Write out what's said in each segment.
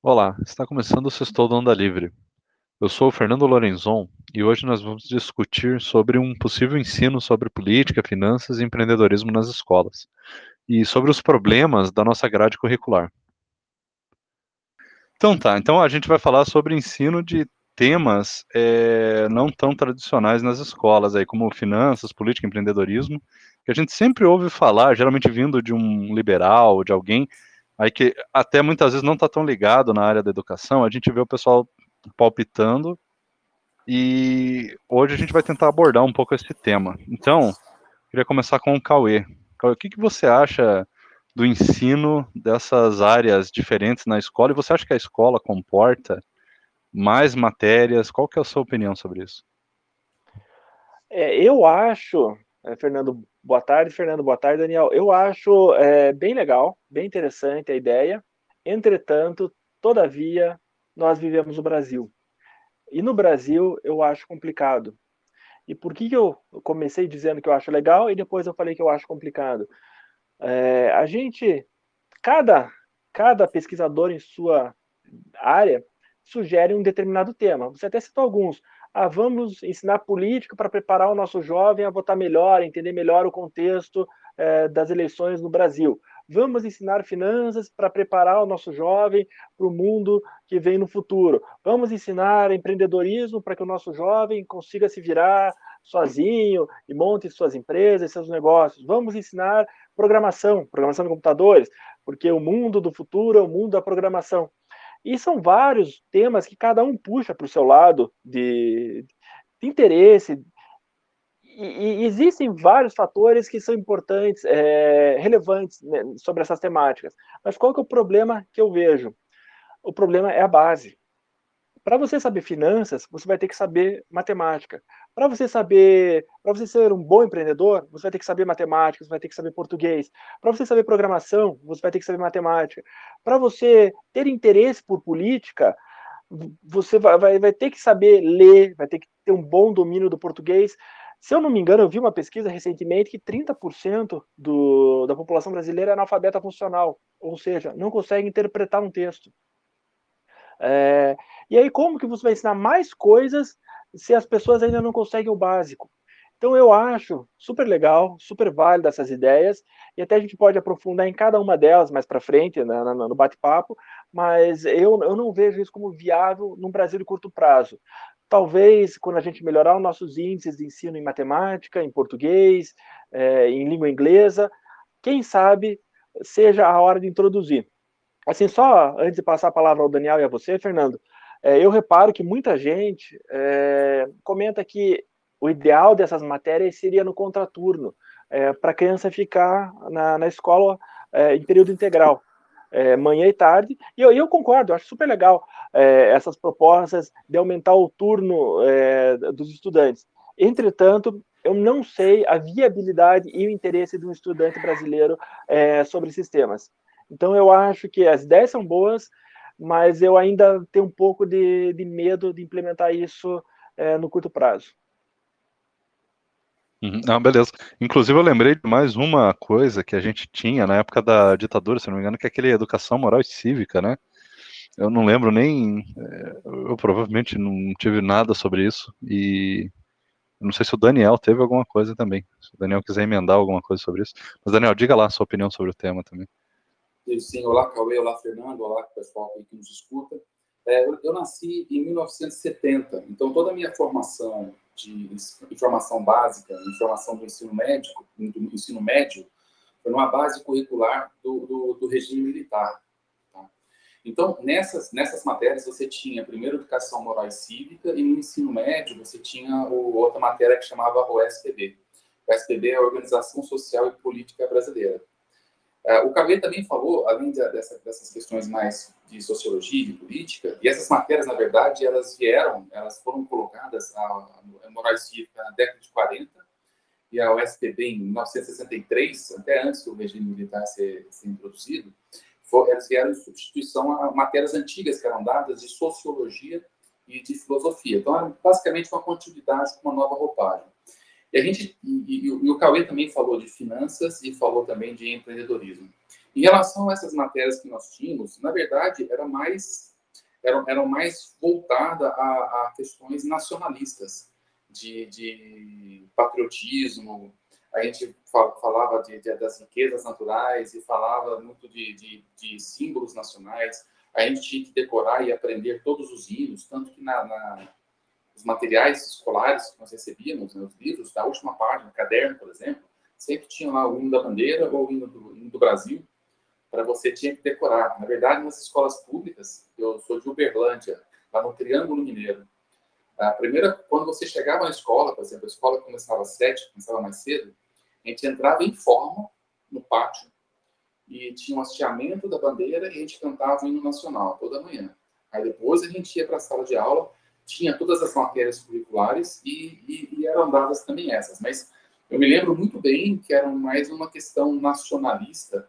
Olá, está começando o Sextou do Onda Livre. Eu sou o Fernando Lorenzon e hoje nós vamos discutir sobre um possível ensino sobre política, finanças e empreendedorismo nas escolas e sobre os problemas da nossa grade curricular. Então tá, então a gente vai falar sobre ensino de temas é, não tão tradicionais nas escolas, aí como finanças, política, empreendedorismo, que a gente sempre ouve falar, geralmente vindo de um liberal, de alguém aí que até muitas vezes não está tão ligado na área da educação, a gente vê o pessoal palpitando e hoje a gente vai tentar abordar um pouco esse tema. Então, queria começar com o Cauê. Cauê, o que, que você acha do ensino dessas áreas diferentes na escola e você acha que a escola comporta mais matérias? Qual que é a sua opinião sobre isso? É, eu acho, Fernando, boa tarde, Fernando, boa tarde, Daniel. Eu acho é, bem legal, bem interessante a ideia. Entretanto, todavia, nós vivemos no Brasil. E no Brasil eu acho complicado. E por que, que eu comecei dizendo que eu acho legal e depois eu falei que eu acho complicado? É, a gente, cada, cada pesquisador em sua área sugere um determinado tema. Você até citou alguns. Ah, vamos ensinar política para preparar o nosso jovem a votar melhor, entender melhor o contexto eh, das eleições no Brasil. Vamos ensinar finanças para preparar o nosso jovem para o mundo que vem no futuro. Vamos ensinar empreendedorismo para que o nosso jovem consiga se virar sozinho e monte suas empresas, seus negócios. Vamos ensinar programação, programação de computadores, porque o mundo do futuro é o mundo da programação. E são vários temas que cada um puxa para o seu lado de, de interesse. E, e, existem vários fatores que são importantes, é, relevantes né, sobre essas temáticas. Mas qual que é o problema que eu vejo? O problema é a base. Para você saber finanças, você vai ter que saber matemática. Para você saber, para você ser um bom empreendedor, você vai ter que saber matemática, você vai ter que saber português. Para você saber programação, você vai ter que saber matemática. Para você ter interesse por política, você vai, vai, vai ter que saber ler, vai ter que ter um bom domínio do português. Se eu não me engano, eu vi uma pesquisa recentemente que 30% do, da população brasileira é analfabeta funcional, ou seja, não consegue interpretar um texto. É, e aí, como que você vai ensinar mais coisas se as pessoas ainda não conseguem o básico? Então, eu acho super legal, super válido essas ideias, e até a gente pode aprofundar em cada uma delas mais para frente, né, no bate-papo, mas eu, eu não vejo isso como viável no Brasil de curto prazo. Talvez, quando a gente melhorar os nossos índices de ensino em matemática, em português, é, em língua inglesa, quem sabe seja a hora de introduzir. Assim, só antes de passar a palavra ao Daniel e a você, Fernando, é, eu reparo que muita gente é, comenta que o ideal dessas matérias seria no contraturno, é, para a criança ficar na, na escola é, em período integral, é, manhã e tarde. E eu, eu concordo, eu acho super legal é, essas propostas de aumentar o turno dos estudantes. Entretanto, eu não sei a viabilidade e o interesse de um estudante brasileiro sobre esses temas. Então eu acho que as ideias são boas, mas eu ainda tenho um pouco de, de medo de implementar isso é, no curto prazo. Uhum. Ah, beleza. Inclusive, eu lembrei de mais uma coisa que a gente tinha na época da ditadura, se não me engano, que é aquele educação moral e cívica, né? Eu não lembro nem. É, eu provavelmente não tive nada sobre isso. E não sei se o Daniel teve alguma coisa também. Se o Daniel quiser emendar alguma coisa sobre isso. Mas, Daniel, diga lá a sua opinião sobre o tema também. Sim, olá Cauê, olá Fernando, olá pessoal que nos escuta. É, eu, nasci em 1970, então toda a minha formação de informação básica, informação do ensino médico, do ensino médio, foi numa base curricular do, do, do regime militar. Tá? Então, nessas, nessas matérias você tinha primeiro educação moral e cívica e no ensino médio você tinha o, outra matéria que chamava o SPB. O SPB é a Organização Social e Política Brasileira. É, o Cavê também falou, além de, dessa, dessas questões mais de sociologia, de política, e essas matérias, na verdade, elas vieram, elas foram colocadas, a, a Moraes Cívica na década de 40, e a USPB em 1963, até antes do regime militar ser, ser introduzido, for, elas vieram em substituição a matérias antigas que eram dadas de sociologia e de filosofia. Então, é basicamente uma continuidade com uma nova roupagem. E a gente e, e, o Cauê também falou de finanças e falou também de empreendedorismo. Em relação a essas matérias que nós tínhamos, na verdade, era mais eram, eram mais voltadas a, a questões nacionalistas, de, de patriotismo, a gente falava de, de, das riquezas naturais e falava muito de, de, de, símbolos nacionais. A gente tinha que decorar e aprender todos os hinos, tanto que na, na os materiais escolares que nós recebíamos, né, os livros, da última página, caderno, por exemplo, sempre tinha lá o hino da bandeira ou o hino do, hino do Brasil, para você tinha que decorar. Na verdade, nas escolas públicas, eu sou de Uberlândia, lá no Triângulo Mineiro, a primeira, quando você chegava na escola, por exemplo, a escola começava às sete, começava mais cedo, a gente entrava em forma no pátio e tinha um hasteamento da bandeira e a gente cantava o hino nacional toda manhã. Aí depois a gente ia para a sala de aula, tinha todas as matérias curriculares e, e, e, eram dadas também essas. Mas eu me lembro muito bem que era mais uma questão nacionalista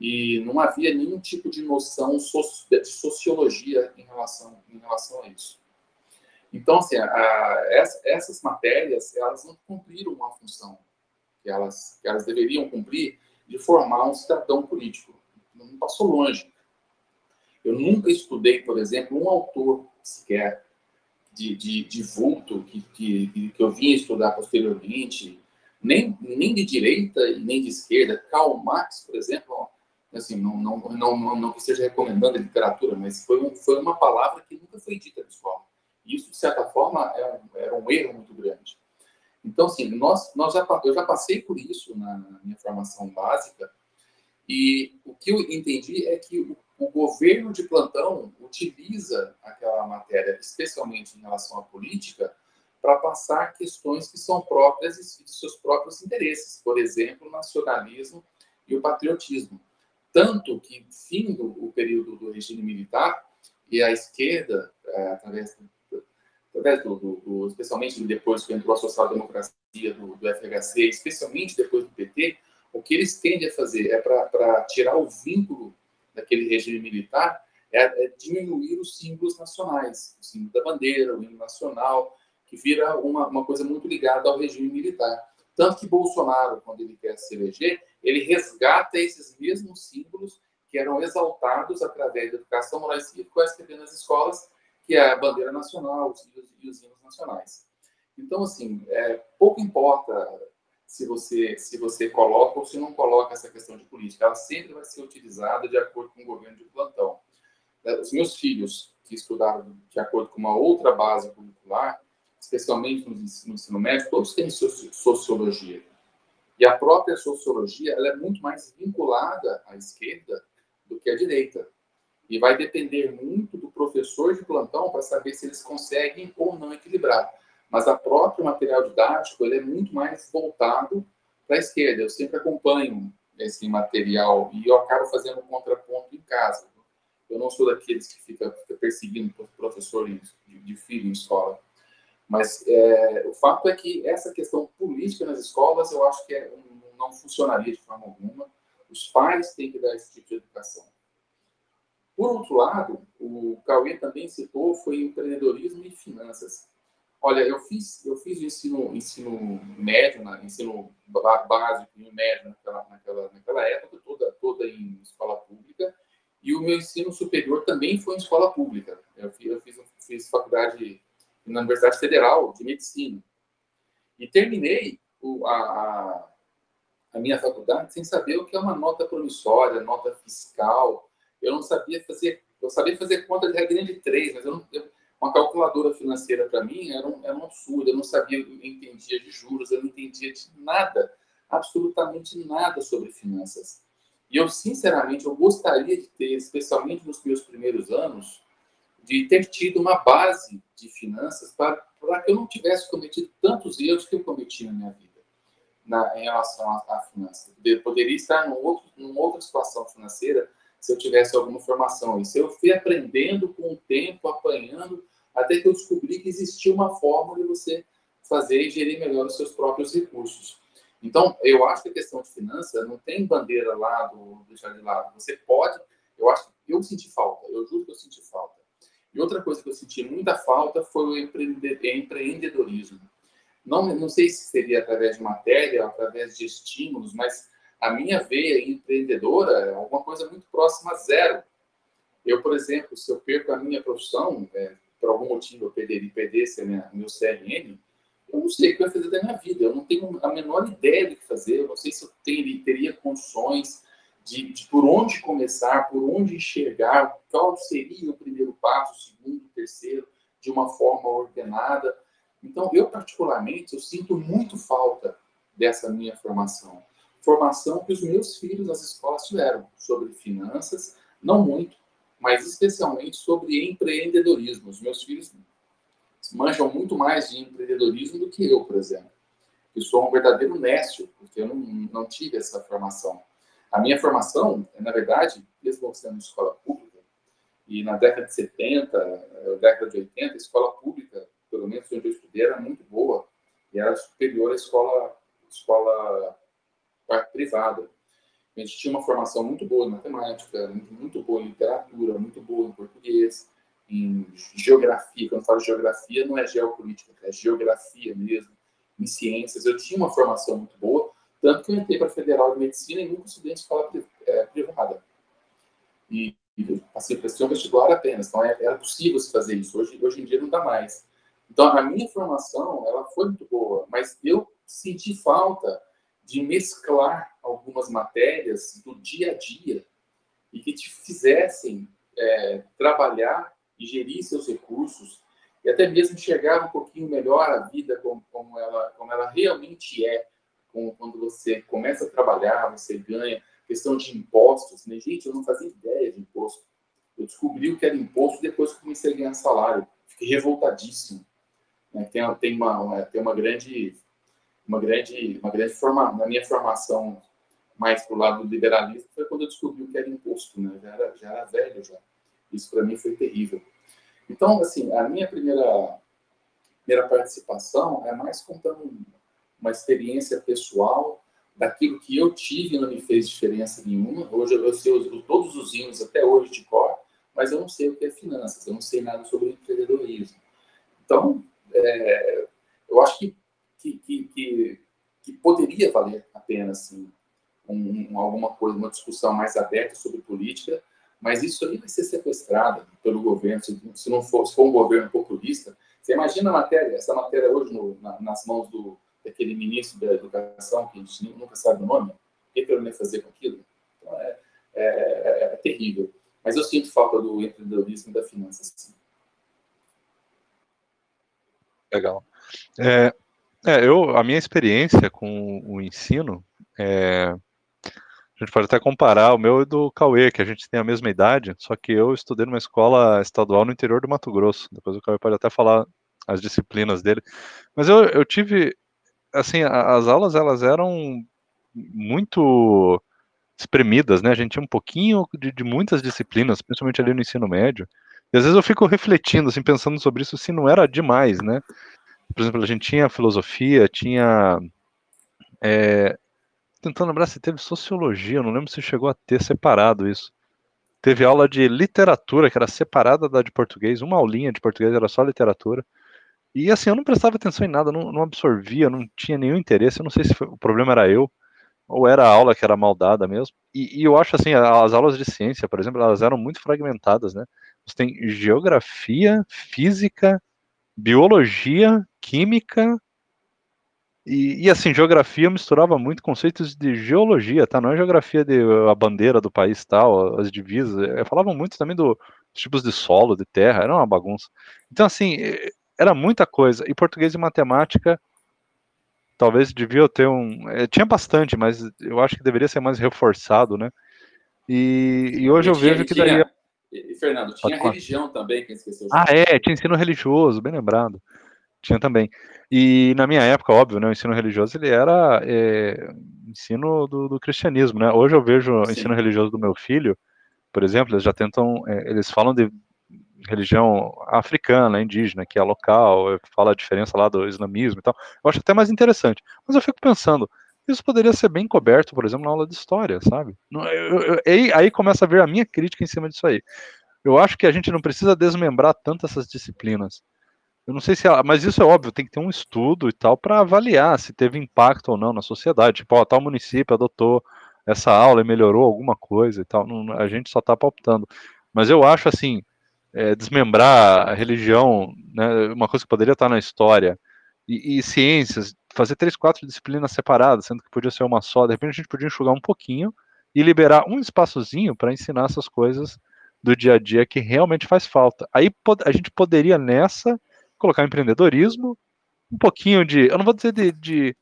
e não havia nenhum tipo de noção de sociologia em relação, em relação a isso. Então, assim, a, a, essas matérias, elas não cumpriram uma função que elas, que elas deveriam cumprir de formar um cidadão político. Não passou longe. Eu nunca estudei, por exemplo, um autor sequer de, de, de vulto que, que, que eu vim estudar posteriormente, nem, nem de direita e nem de esquerda. Karl Marx, por exemplo, assim, não, não, não, não, não que esteja recomendando a literatura, mas foi, um, foi uma palavra que nunca foi dita na escola. Isso, de certa forma, é um, era um erro muito grande. Então, assim, nós, nós já, eu já passei por isso na minha formação básica, e o que eu entendi é que o, o, governo de plantão utiliza aquela matéria, especialmente em relação à política, para passar questões que são próprias de seus próprios interesses, por exemplo, o nacionalismo e o patriotismo. Tanto que, fim do o período do regime militar, e a esquerda, é, através através do, do, do, especialmente depois que entrou a social-democracia do, do, FHC, especialmente depois do PT, o que eles tendem a fazer é para tirar o vínculo daquele regime militar, é, é, diminuir os símbolos nacionais, o símbolo da bandeira, o hino nacional, que vira uma, uma coisa muito ligada ao regime militar. Tanto que Bolsonaro, quando ele quer se eleger, ele resgata esses mesmos símbolos que eram exaltados através da educação moral e cívica nas escolas que é a bandeira nacional os, e os hinos nacionais. Então, assim, é, pouco importa se você, se você coloca ou se não coloca essa questão de política, ela sempre vai ser utilizada de acordo com o governo de plantão. É, os meus filhos, que estudaram de acordo com uma outra base curricular, especialmente no ensino, no ensino médio, todos têm sociologia. E a própria sociologia ela é muito mais vinculada à esquerda do que à direita. E vai depender muito do professor de plantão para saber se eles conseguem ou não equilibrar. Mas a próprio material didático ele é muito mais voltado para a esquerda. Eu sempre acompanho esse material e eu acabo fazendo um contraponto em casa. Eu não sou daqueles que fica, fica perseguindo professores de, de filho em escola. Mas é, o fato é que essa questão política nas escolas eu acho que é, não funcionaria de forma alguma. Os pais têm que dar esse tipo de educação. Por outro lado, o Cauê também citou foi empreendedorismo e finanças. Olha, eu fiz eu fiz o ensino ensino médio, na, ensino básico e médio naquela, naquela, naquela época toda toda em escola pública. E o meu ensino superior também foi em escola pública. Eu fiz, eu fiz, fiz faculdade na Universidade Federal de Medicina. E terminei o, a, a minha faculdade sem saber o que é uma nota promissória, nota fiscal, eu não sabia fazer, eu sabia fazer conta de regra de três, mas eu não, eu, uma calculadora financeira para mim era um, era um absurdo. Eu não sabia, eu entendia de juros, eu não entendia de nada, absolutamente nada sobre finanças. E eu, sinceramente, eu gostaria de ter, especialmente nos meus primeiros anos, de ter tido uma base de finanças para, para que eu não tivesse cometido tantos erros que eu cometi na minha vida na, em relação à, à finança. Eu poderia estar num outro, numa outra situação financeira se eu tivesse alguma formação. Isso eu fui aprendendo com o tempo, apanhando, até que eu descobri que existia uma forma de você fazer e gerir melhor os seus próprios recursos. Então, eu acho que a questão de finança não tem bandeira lá do deixar de lado. Você pode, eu acho eu senti falta, eu juro que eu senti falta. E outra coisa que eu senti muita falta foi o empreendedorismo. Não, não sei se seria através de matéria, através de estímulos, mas a minha veia empreendedora é alguma coisa muito próxima a zero. Eu, por exemplo, se eu perco a minha profissão, é, por algum motivo eu perderia, perdesse minha, meu CRN, eu não sei o que vai fazer da minha vida. Eu não tenho a menor ideia do que fazer. Eu não sei se eu teria, teria condições de, de, por onde começar, por onde enxergar, qual seria o primeiro passo, o segundo, o terceiro, de uma forma ordenada. Então, eu particularmente, eu sinto muito falta dessa minha formação. Formação que os meus filhos nas escolas tiveram sobre finanças, não muito, mas especialmente sobre empreendedorismo. Os meus filhos manjam muito mais de empreendedorismo do que eu, por exemplo. Eu sou um verdadeiro nécio, porque eu não, não tive essa formação. A minha formação, na verdade, mesmo sendo escola pública, e na década de 70, eh, década de 80, a escola pública, pelo menos onde eu estudei, era muito boa e era superior à escola, escola privada. A gente tinha uma formação muito boa em matemática, muito boa em literatura, muito boa em português, em geografia. Quando eu falo geografia, não é geopolítica, é geografia mesmo, em ciências. Eu tinha uma formação muito boa, tanto que eu entrei para a Federal de Medicina e nunca estudei em escola eh, privada. E passei para ser um vestibular apenas. Então, é, era possível se fazer isso. Hoje, hoje em dia não dá mais. Então, a minha formação, ela foi muito boa, mas eu senti falta de mesclar algumas matérias do dia a dia e que te fizessem é, trabalhar e gerir seus recursos e até mesmo enxergar um pouquinho melhor a vida como, como, ela, como ela realmente é. Como, quando você começa a trabalhar, você ganha, questão de impostos, né? Gente, eu não fazia ideia de imposto. Eu descobri o que era imposto depois que comecei a ganhar salário. Fiquei revoltadíssimo. Né? Tem, tem, uma, uma, tem uma grande, uma grande, uma grande forma, na minha formação mais pro lado do liberalismo foi quando eu descobri o que era imposto, né? Já era, já era velho já. Isso para mim foi terrível. Então, assim, a minha primeira primeira participação é mais contando uma experiência pessoal daquilo que eu tive não me fez diferença nenhuma. Hoje eu sei todos os hinos até hoje de cor, mas eu não sei o que é finanças, eu não sei nada sobre empreendedorismo. Então, é, eu acho que, que, que, que, poderia valer a pena, assim, um, alguma coisa, uma discussão mais aberta sobre política, mas isso aí vai ser sequestrado pelo governo, se, se não for, se for um governo populista. Você imagina a matéria, essa matéria hoje no, na, nas mãos do, daquele ministro da educação, que a gente nunca sabe o nome, que ele vai fazer com aquilo? Então, é, é, é, é, terrível. Mas eu sinto falta do empreendedorismo e da finança. Legal. É, é, eu, a minha experiência com o ensino, é, a gente pode até comparar o meu e do Cauê, que a gente tem a mesma idade, só que eu estudei numa escola estadual no interior do Mato Grosso. Depois o Cauê pode até falar as disciplinas dele. Mas eu, eu tive assim, as aulas elas eram muito espremidas, né? A gente tinha um pouquinho de, de, muitas disciplinas, principalmente ali no ensino médio. E às vezes eu fico refletindo, assim, pensando sobre isso, se não era demais, né? Por exemplo, a gente tinha filosofia, tinha. É, tentando lembrar se teve sociologia, eu não lembro se chegou a ter separado isso. Teve aula de literatura, que era separada da de português, uma aulinha de português era só literatura. E assim, eu não prestava atenção em nada, não, não absorvia, não tinha nenhum interesse. Eu não sei se foi, o problema era eu, ou era a aula que era mal dada mesmo. E, e, eu acho assim, as aulas de ciência, por exemplo, elas eram muito fragmentadas, né? Você tem geografia, física, biologia, química. E, e assim, geografia misturava muito conceitos de geologia, tá? Não é geografia de a bandeira do país tal, as divisas. Eu falava muito também do, dos tipos de solo, de terra, era uma bagunça. Então, assim, era muita coisa. E português e matemática, talvez devia ter um. É, tinha bastante, mas eu acho que deveria ser mais reforçado, né? E, e hoje e eu tinha, vejo que daí. E, Fernando, tinha religião também, que esqueceu. Ah, é, tinha ensino religioso, bem lembrado. Tinha também. E na minha época, óbvio, né, o ensino religioso ele era é, ensino do, do, cristianismo, né? Hoje eu vejo o ensino religioso do meu filho, por exemplo, eles já tentam, é, eles falam de religião africana, indígena, que é local, fala a diferença lá do islamismo e tal. Eu acho até mais interessante. Mas eu fico pensando, isso poderia ser bem coberto, por exemplo, na aula de história, sabe? Eu, eu, aí, aí começa a ver a minha crítica em cima disso aí. Eu acho que a gente não precisa desmembrar tanto essas disciplinas. Eu não sei se, ela, mas isso é óbvio, tem que ter um estudo e tal para avaliar se teve impacto ou não na sociedade. Tipo, ó, tal município adotou essa aula e melhorou alguma coisa e tal. Não, a gente só está palpitando. Mas eu acho assim, é, desmembrar a religião, né, uma coisa que poderia estar na história, e, e, ciências, fazer três, quatro disciplinas separadas, sendo que podia ser uma só, de repente a gente podia enxugar um pouquinho e liberar um espaçozinho para ensinar essas coisas do dia a dia que realmente faz falta. Aí a gente poderia nessa colocar empreendedorismo, um pouquinho de, eu não vou dizer de, de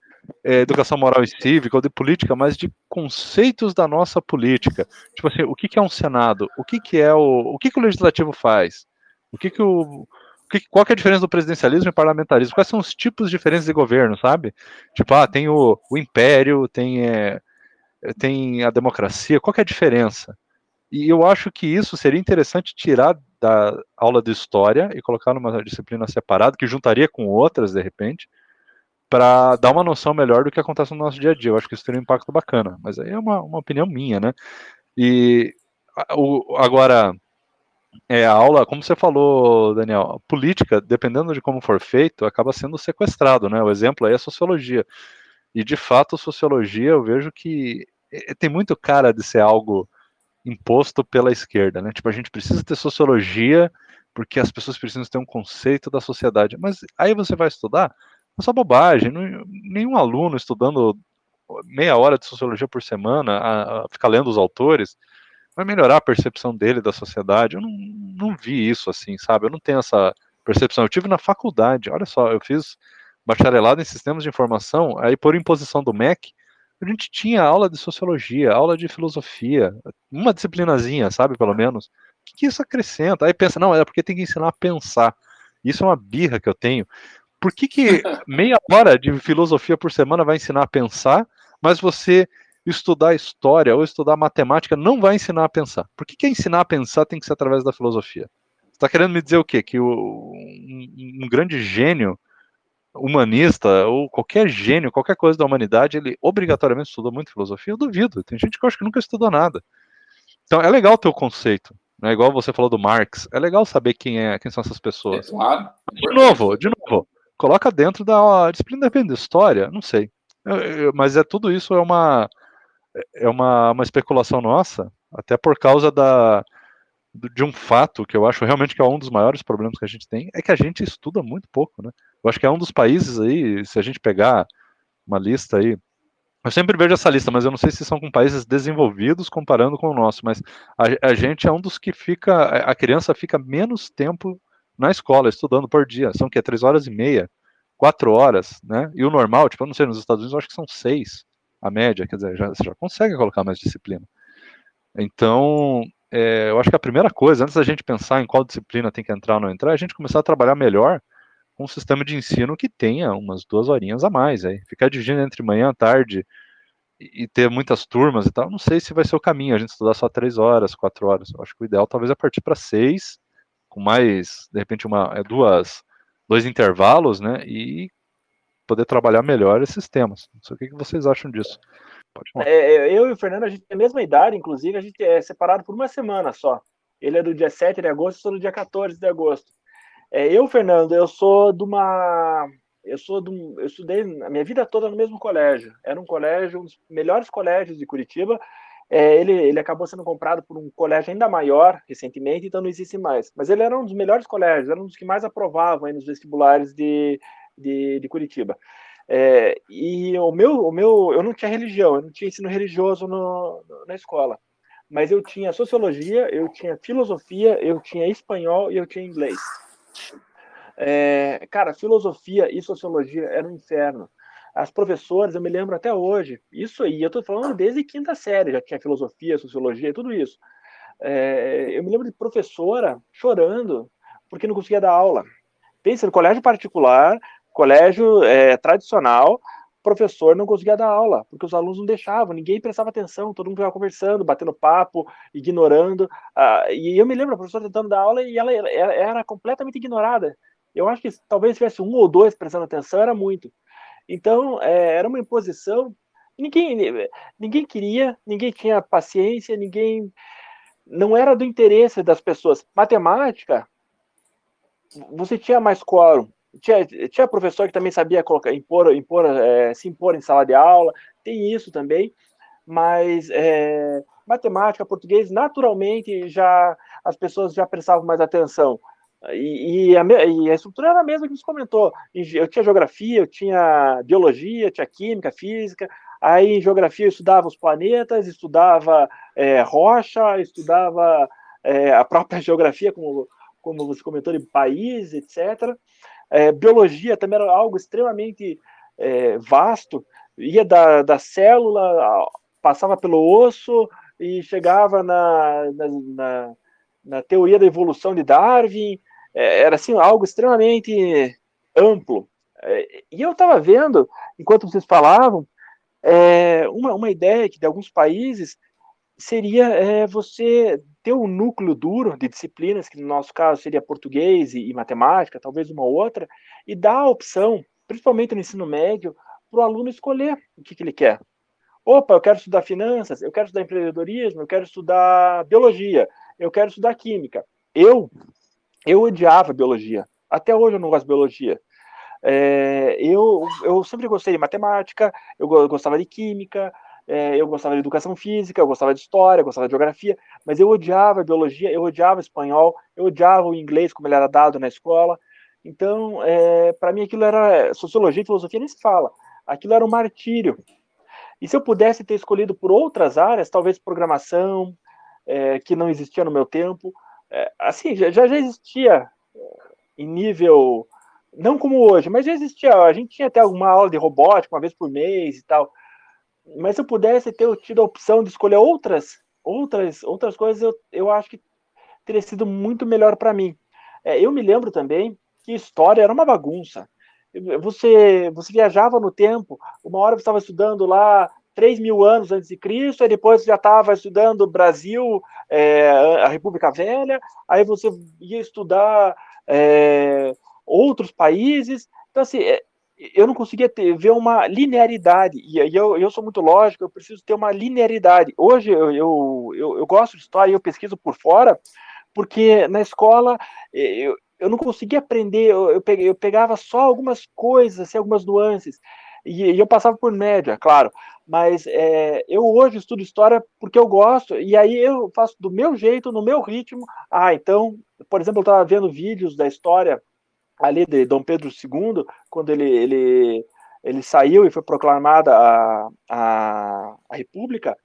é, educação moral e cívica ou de política, mas de conceitos da nossa política. Tipo assim, o que, que é um Senado? O que, que é o. O que, que o legislativo faz? O que, que o. Qual que é a diferença do presidencialismo e parlamentarismo? Quais são os tipos diferentes de governo, sabe? Tipo, ah, tem o, o império, tem, é, tem a democracia, qual que é a diferença? E eu acho que isso seria interessante tirar da aula de história e colocar numa disciplina separada, que juntaria com outras, de repente, para dar uma noção melhor do que acontece no nosso dia a dia. Eu acho que isso teria um impacto bacana, mas aí é uma, uma opinião minha, né? E o, agora, é, a aula, como você falou, Daniel, a política, dependendo de como for feito, acaba sendo sequestrado, né? O exemplo aí é a sociologia. E de fato, sociologia, eu vejo que é, tem muito cara de ser algo imposto pela esquerda, né? Tipo, a gente precisa ter sociologia porque as pessoas precisam ter um conceito da sociedade. Mas aí você vai estudar, é só bobagem. Nenhum aluno estudando meia hora de sociologia por semana, a, a ficar lendo os autores, vai melhorar a percepção dele da sociedade. Eu não, não vi isso assim, sabe? Eu não tenho essa percepção. Eu tive na faculdade, olha só, eu fiz bacharelado em sistemas de informação, aí por imposição do MEC, a gente tinha aula de sociologia, aula de filosofia, uma disciplinazinha, sabe, pelo menos. O que, isso acrescenta? Aí pensa, não, é porque tem que ensinar a pensar. Isso é uma birra que eu tenho. Por que, que meia hora de filosofia por semana vai ensinar a pensar, mas você estudar história ou estudar matemática não vai ensinar a pensar? Por que, que ensinar a pensar tem que ser através da filosofia? Você está querendo me dizer o quê? Que o, um, um grande gênio humanista ou qualquer gênio, qualquer coisa da humanidade, ele obrigatoriamente estudou muito filosofia? Eu duvido. Tem gente que eu acho que nunca estudou nada. Então é legal o conceito. Né? Igual você falou do Marx. É legal saber quem é, quem são essas pessoas. É claro. De novo, de novo coloca dentro da disciplina da história, não sei. Eu, eu, mas é tudo isso é uma é uma, uma especulação nossa, até por causa da de um fato que eu acho realmente que é um dos maiores problemas que a gente tem, é que a gente estuda muito pouco, né? Eu acho que é um dos países aí, se a gente pegar uma lista aí, eu sempre vejo essa lista, mas eu não sei se são com países desenvolvidos comparando com o nosso, mas a, a gente é um dos que fica, a criança fica menos tempo na escola, estudando por dia. São o quê? Três horas e meia, quatro horas, né? E o normal, tipo, eu não sei, nos Estados Unidos eu acho que são seis, a média, quer dizer, já, você já consegue colocar mais disciplina. Então, é, eu acho que a primeira coisa, antes da gente pensar em qual disciplina tem que entrar ou não entrar, é a gente começar a trabalhar melhor um sistema de ensino que tenha umas duas horinhas a mais. Aí. Ficar dividindo entre manhã, tarde e ter muitas turmas e tal, não sei se vai ser o caminho, a gente estudar só três horas, quatro horas. Eu acho que o ideal talvez é partir para seis, com mais, de repente, uma, é, duas, dois intervalos, né? E poder trabalhar melhor esses temas. Não sei o que vocês acham disso. É, é, eu e o Fernando, a gente tem a mesma idade, inclusive, a gente é separado por uma semana só. Ele é do dia 7 de agosto, eu sou do dia 14 de agosto. É, eu, Fernando, eu sou de uma. Eu sou de um, eu estudei a minha vida toda no mesmo colégio. Era um colégio, um dos melhores colégios de Curitiba, é, ele, ele acabou sendo comprado por um colégio ainda maior recentemente, então não existe mais. Mas ele era um dos melhores colégios, era um dos que mais aprovavam nos vestibulares de, de, de Curitiba. É, e o meu, o meu, eu não tinha religião, eu não tinha ensino religioso no, na escola, mas eu tinha sociologia, eu tinha filosofia, eu tinha espanhol e eu tinha inglês. É, cara, filosofia e sociologia era um inferno as professoras, eu me lembro até hoje, isso aí, eu estou falando desde quinta série, já tinha filosofia, sociologia, tudo isso. É, eu me lembro de professora chorando porque não conseguia dar aula. Pensa, no colégio particular, colégio é, tradicional, professor não conseguia dar aula, porque os alunos não deixavam, ninguém prestava atenção, todo mundo ficava conversando, batendo papo, ignorando. Ah, e eu me lembro a professora tentando dar aula e ela, ela era completamente ignorada. Eu acho que talvez tivesse um ou dois prestando atenção, era muito. Então, é, era uma imposição. Ninguém, ninguém queria, ninguém tinha paciência, ninguém. Não era do interesse das pessoas. Matemática, você tinha mais quórum. Tinha, tinha professor que também sabia colocar, impor, impor, é, se impor em sala de aula, tem isso também, mas é, matemática, português, naturalmente já as pessoas já prestavam mais atenção. E, e, a, e, a, estrutura era a mesma que você comentou. Eu tinha geografia, eu tinha biologia, tinha química, física. Aí em geografia eu estudava os planetas, estudava é, rocha, estudava é, a própria geografia, como, como você comentou, de país, etc. É, biologia também era algo extremamente é, vasto. Ia da, da célula, passava pelo osso e chegava na, na, na, na teoria da evolução de Darwin é, era assim algo extremamente amplo. É, e eu estava vendo, enquanto vocês falavam, é, uma, uma ideia que de alguns países seria é, você ter um núcleo duro de disciplinas, que no nosso caso seria português e, e matemática, talvez uma outra, e dar a opção, principalmente no ensino médio, para o aluno escolher o que, que ele quer. Opa, eu quero estudar finanças, eu quero estudar empreendedorismo, eu quero estudar biologia, eu quero estudar química. Eu, eu odiava biologia. Até hoje eu não gosto de biologia. É, eu, eu sempre gostei de matemática, eu gostava de química, é, eu gostava de educação física, eu gostava de história, eu gostava de geografia, mas eu odiava biologia, eu odiava espanhol, eu odiava o inglês como ele era dado na escola. Então, é, para mim aquilo era sociologia e filosofia nem se fala. Aquilo era um martírio. E se eu pudesse ter escolhido por outras áreas, talvez programação, é, que não existia no meu tempo, é, assim, já, já existia em nível, não como hoje, mas já existia, a gente tinha até alguma aula de robótica uma vez por mês e tal, mas se eu pudesse ter tido a opção de escolher outras, outras, outras coisas, eu, eu acho que teria sido muito melhor para mim. É, eu me lembro também que história era uma bagunça. Você, você viajava no tempo, uma hora você estava estudando lá 3 mil anos antes de Cristo, aí depois já estava estudando Brasil, é, a República Velha, aí você ia estudar é, outros países. Então, assim, é, eu não conseguia ter, ver uma linearidade, e eu, eu sou muito lógico, eu preciso ter uma linearidade. Hoje eu, eu, eu, eu gosto de história e eu pesquiso por fora, porque na escola eu, eu não conseguia aprender, eu, eu, eu pegava só algumas coisas, assim, algumas nuances, e, e eu passava por média, claro, mas é, eu hoje estudo história porque eu gosto, e aí eu faço do meu jeito, no meu ritmo. Ah, então, por exemplo, eu estava vendo vídeos da história ali de Dom Pedro II, quando ele, ele, ele saiu e foi proclamada a, a, a República,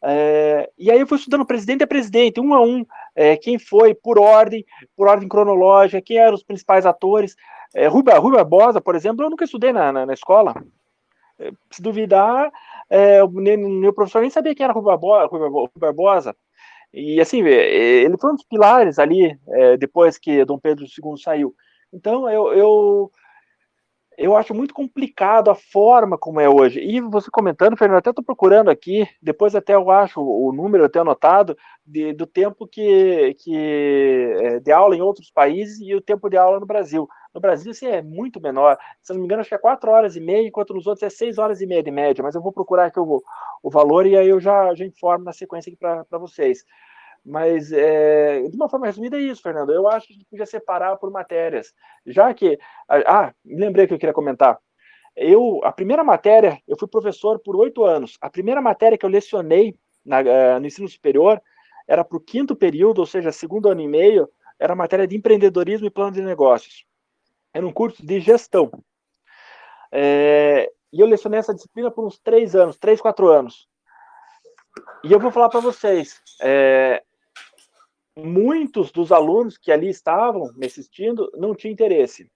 é, e aí eu fui estudando presidente a presidente, um a um, é, quem foi, por ordem, por ordem cronológica, quem eram os principais atores. É, Rui, Rui Barbosa, por exemplo, eu nunca estudei na, na, na escola. É, se duvidar, é, meu professor nem sabia quem era Rui Barbosa, Rui Barbosa. E assim, é, ele foi um dos pilares ali, é, depois que Dom Pedro II saiu. Então, eu, eu, eu acho muito complicado a forma como é hoje. E você comentando, Fernando, até estou procurando aqui, depois até eu acho o número até anotado, de, do tempo que, que é, de aula em outros países e o tempo de aula no Brasil. No Brasil, assim, é muito menor. Se não me engano, acho que é 4 horas e meia, enquanto nos outros é 6 horas e meia de média. Mas eu vou procurar aqui o, o valor e aí eu já, já informo na sequência aqui para vocês. Mas, é, de uma forma resumida, é isso, Fernando. Eu acho que a gente podia separar por matérias. Já que. Ah, lembrei que eu queria comentar. Eu, a primeira matéria, eu fui professor por oito anos. A primeira matéria que eu lecionei na, eh, no ensino superior era para o quinto período, ou seja, segundo ano e meio, era matéria de empreendedorismo e plano de negócios era um curso de gestão. É, e eu lecionei essa disciplina por uns três anos, três, quatro anos. E eu vou falar para vocês, é, muitos dos alunos que ali estavam me assistindo não tinham interesse.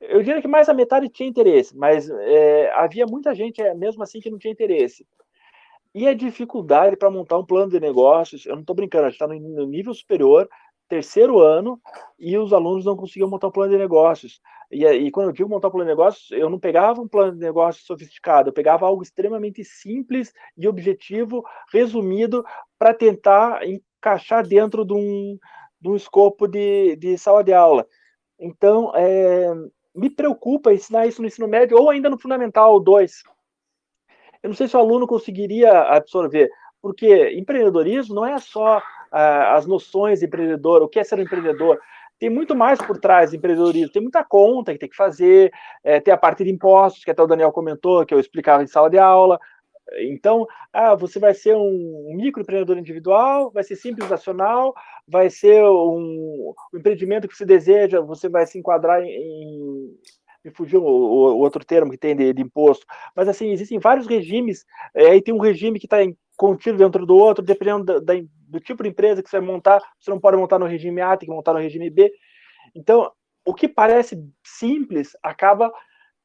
Eu diria que mais a metade tinha interesse, mas é, havia muita gente, é, mesmo assim, que não tinha interesse. E a dificuldade para montar um plano de negócios, eu não estou brincando, a gente está no nível superior, terceiro ano e os alunos não conseguiam montar um plano de negócios. E, e quando eu digo montar um plano de negócios, eu não pegava um plano de negócios sofisticado, eu pegava algo extremamente simples e objetivo, resumido, para tentar encaixar dentro de um, de um escopo de, de sala de aula. Então, é, me preocupa ensinar isso no ensino médio ou ainda no Fundamental 2. Eu não sei se o aluno conseguiria absorver, porque empreendedorismo não é só as noções de empreendedor, o que é ser um empreendedor. Tem muito mais por trás do empreendedorismo, tem muita conta que tem que fazer, é, tem a parte de impostos, que até o Daniel comentou, que eu explicava em sala de aula, Então, ah, você vai ser um microempreendedor individual, vai ser simples nacional, vai ser um, um empreendimento que você deseja, você vai se enquadrar em, me fugiu o, o, outro termo que tem de, de, imposto, mas assim, existem vários regimes, é, aí tem um regime que está contido dentro do outro, dependendo da, da, do tipo de empresa que você vai montar, você não pode montar no regime A, tem que montar no regime B. Então, o que parece simples acaba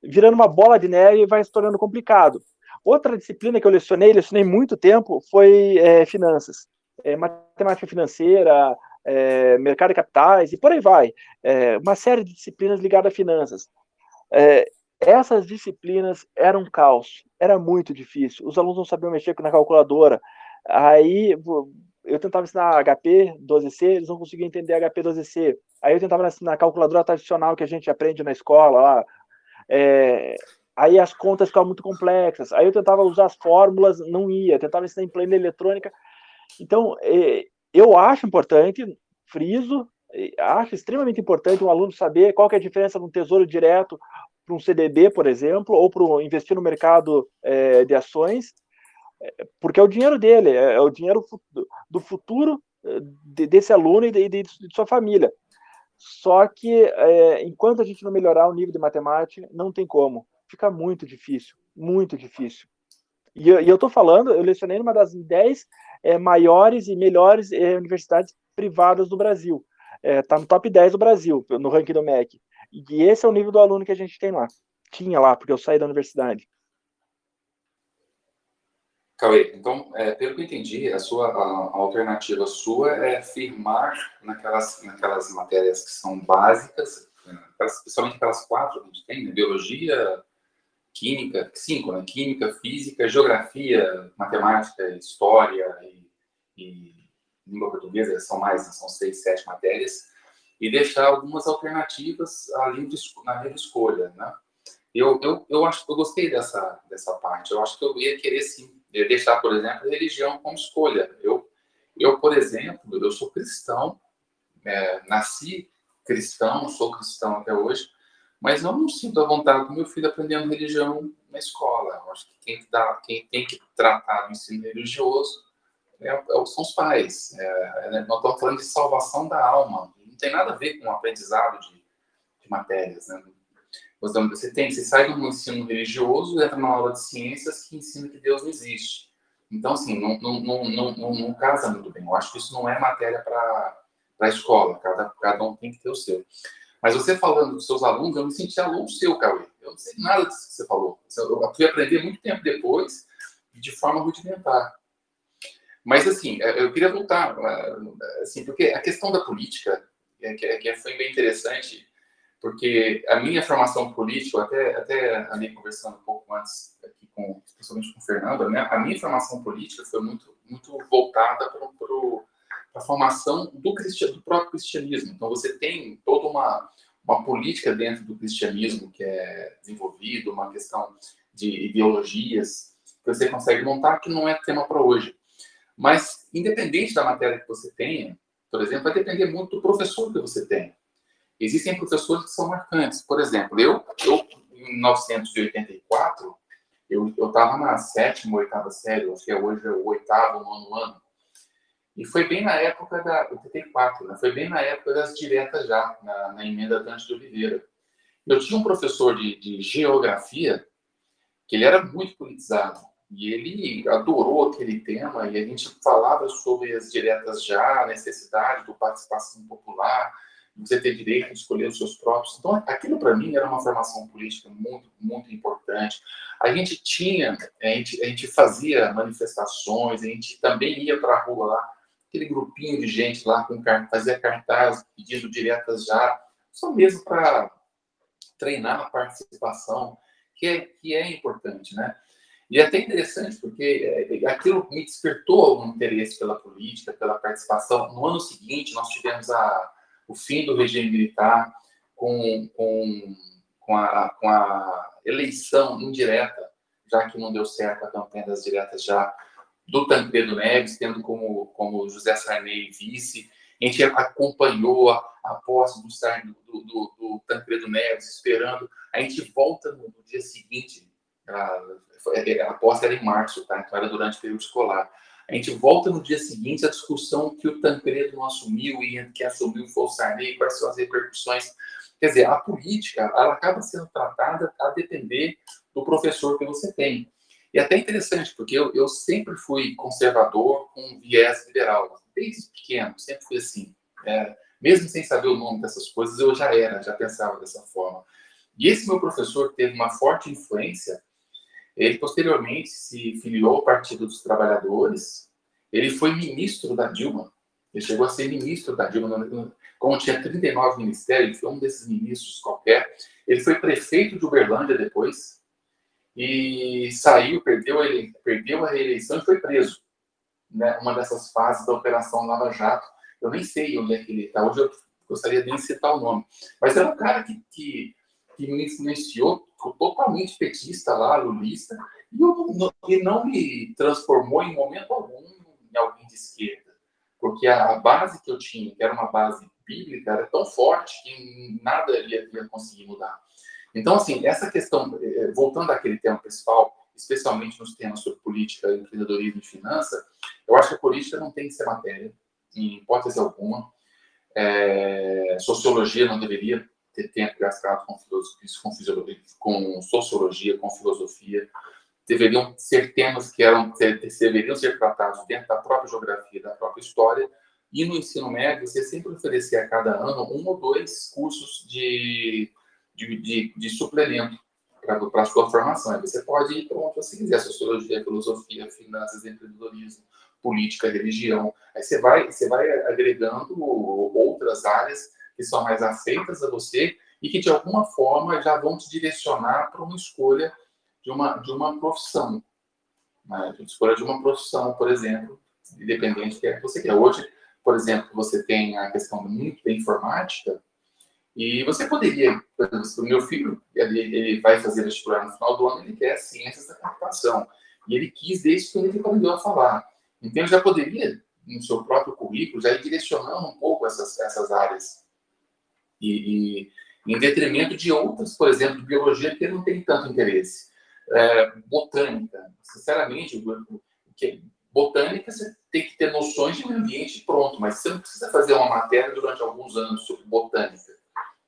virando uma bola de neve e vai se tornando complicado. Outra disciplina que eu lecionei, lecionei muito tempo, foi é, finanças. É, matemática financeira, é, mercado de capitais e por aí vai. É, uma série de disciplinas ligadas a finanças. É, essas disciplinas eram um caos, era muito difícil. Os alunos não sabiam mexer na calculadora. Aí eu tentava ensinar HP 12C, eles não conseguiam entender HP 12C. Aí eu tentava ensinar a calculadora tradicional que a gente aprende na escola, lá. É, aí as contas ficavam muito complexas. Aí eu tentava usar as fórmulas, não ia. Tentava ensinar em plena eletrônica. Então, é, eu acho importante, friso, acho extremamente importante um aluno saber qual é a diferença de um tesouro direto para um CDB, por exemplo, ou para investir no mercado é, de ações, é, porque é o dinheiro dele, é, é o dinheiro do futuro desse aluno e de, de, de sua família. Só que é, enquanto a gente não melhorar o nível de matemática, não tem como. Fica muito difícil, muito difícil. E, e eu estou falando, eu lecionei numa das 10 é, maiores e melhores é, universidades privadas do Brasil. Está no top 10 do Brasil, no ranking do MEC. E esse é o nível do aluno que a gente tem lá. Tinha lá, porque eu saí da universidade. Cauê, então, é, pelo que eu entendi, a sua a, a alternativa sua é firmar naquelas, naquelas matérias que são básicas, né, especialmente aquelas quatro que a gente tem, né, biologia, química, cinco, né, química, física, geografia, matemática, história e, e língua portuguesa, são mais, são seis, sete matérias, e deixar algumas alternativas livre, na livre escolha, né? Eu, eu, eu acho eu gostei dessa, dessa parte. Eu acho que eu ia querer sim deixar, por exemplo, religião como escolha. Eu, eu por exemplo, eu sou cristão, é, nasci cristão, sou cristão até hoje, mas eu não sinto a vontade do meu filho aprendendo religião na escola. Eu acho que quem, dá, quem tem que tratar do ensino religioso é, é, são os pais. É, é nós estamos falando de salvação da alma tem nada a ver com o aprendizado de, de matérias, né? Você tem, você sai do ensino religioso e entra numa aula de ciências que ensina que Deus não existe. Então, assim, não, não, não, não, não casa muito bem. Eu acho que isso não é matéria para a escola. Cada, cada um tem que ter o seu. Mas você falando dos seus alunos, eu me senti aluno seu, Cauê. Eu não sei nada disso que você falou. Eu fui aprender muito tempo depois, de forma rudimentar. Mas, assim, eu queria voltar, assim, porque a questão da política, é, que, que foi bem interessante, porque a minha formação política, até, até andei conversando um pouco antes aqui com, especialmente com o Fernando, a minha, a minha formação política foi muito, muito voltada para a formação do, do próprio cristianismo. Então, você tem toda uma, uma política dentro do cristianismo que é desenvolvida, uma questão de ideologias que você consegue montar, que não é tema para hoje. Mas, independente da matéria que você tenha, por exemplo, vai depender muito do professor que você tem. Existem professores que são marcantes. Por exemplo, eu, eu em 1984, eu estava na sétima, oitava série, acho que é hoje é o oitavo, nono ano. E foi bem na época da. 84, né? Foi bem na época das diretas já, na, na emenda Dante de Oliveira. Eu tinha um professor de, de geografia que ele era muito politizado. E ele adorou aquele tema e a gente falava sobre as diretas já, a necessidade da participação popular, você ter direito de escolher os seus próprios. Então, aquilo para mim era uma formação política muito, muito importante. A gente tinha, a gente, a gente fazia manifestações, a gente também ia para a rua lá, aquele grupinho de gente lá com fazia cartaz pedindo diretas já, só mesmo para treinar a participação, que é, que é importante, né? E é até interessante, porque é, aquilo me despertou algum interesse pela política, pela participação. No ano seguinte, nós tivemos a, o fim do regime militar com, com, com, a, com a eleição indireta, já que não deu certo a campanha das diretas já do Tancredo Neves, tendo como, como José Sarney vice. A gente acompanhou a, a posse do, do, do, do Tancredo Neves, esperando. A gente volta no, no dia seguinte a, a aposta era em março, tá? Então era durante o período escolar. A gente volta no dia seguinte à discussão que o Tancredo não assumiu e que assumiu foi o Sarney, quais são as repercussões. Quer dizer, a política, ela acaba sendo tratada a depender do professor que você tem. E até interessante, porque eu, eu sempre fui conservador com viés liberal, desde pequeno, sempre fui assim. É, mesmo sem saber o nome dessas coisas, eu já era, já pensava dessa forma. E esse meu professor teve uma forte influência, ele posteriormente se filiou ao Partido dos Trabalhadores, ele foi ministro da Dilma, ele chegou a ser ministro da Dilma, como tinha 39 ministérios, ele foi um desses ministros qualquer. Ele foi prefeito de Uberlândia depois, e saiu, perdeu a, perdeu a reeleição e foi preso. Né? Uma dessas fases da Operação Lava Jato. Eu nem sei onde é que ele está. Hoje eu gostaria de citar o nome. Mas era um cara que, que, que me influenciou, totalmente petista lá, lulista, e, eu, não me transformou em momento algum em alguém de esquerda. Porque a, a base que eu tinha, que era uma base bíblica, era tão forte que nada ia, ia conseguir mudar. Então, assim, essa questão, eh, eh, voltando àquele tema principal, especialmente nos temas sobre política, empreendedorismo e finança, eu acho que a política não tem que ser matéria, em hipótese alguma. É, sociologia não deveria ter tempo gastado com, com, com sociologia, com filosofia. Deveriam ser temas que eram, deveriam ser tratados dentro da própria geografia, da própria história. E no ensino médio, você sempre oferecer a cada ano um ou dois cursos de de, de, de suplemento para a sua formação. Aí você pode ir para onde você quiser, sociologia, filosofia, finanças, empreendedorismo, política, religião. Aí você vai, você vai agregando outras áreas que são mais afeitas a você e que de alguma forma já vão te direcionar para uma escolha de uma, de uma profissão. Né? De escolha de uma profissão, por exemplo, independente que é que você quer. Hoje, por exemplo, você tem a questão muito da informática, e você poderia, por exemplo, o meu filho, ele, ele vai fazer vestibular no final do ano, ele quer ciências da computação. E ele quis desde que ele aprendeu a falar. Então, já poderia, no seu próprio currículo, já ir direcionando um pouco essas, essas áreas. E, e em detrimento de outras, por exemplo, de biologia, que ele não tem tanto interesse. É, botânica, sinceramente, que, botânica você tem que ter noções de meio ambiente pronto, mas você não precisa fazer uma matéria durante alguns anos sobre botânica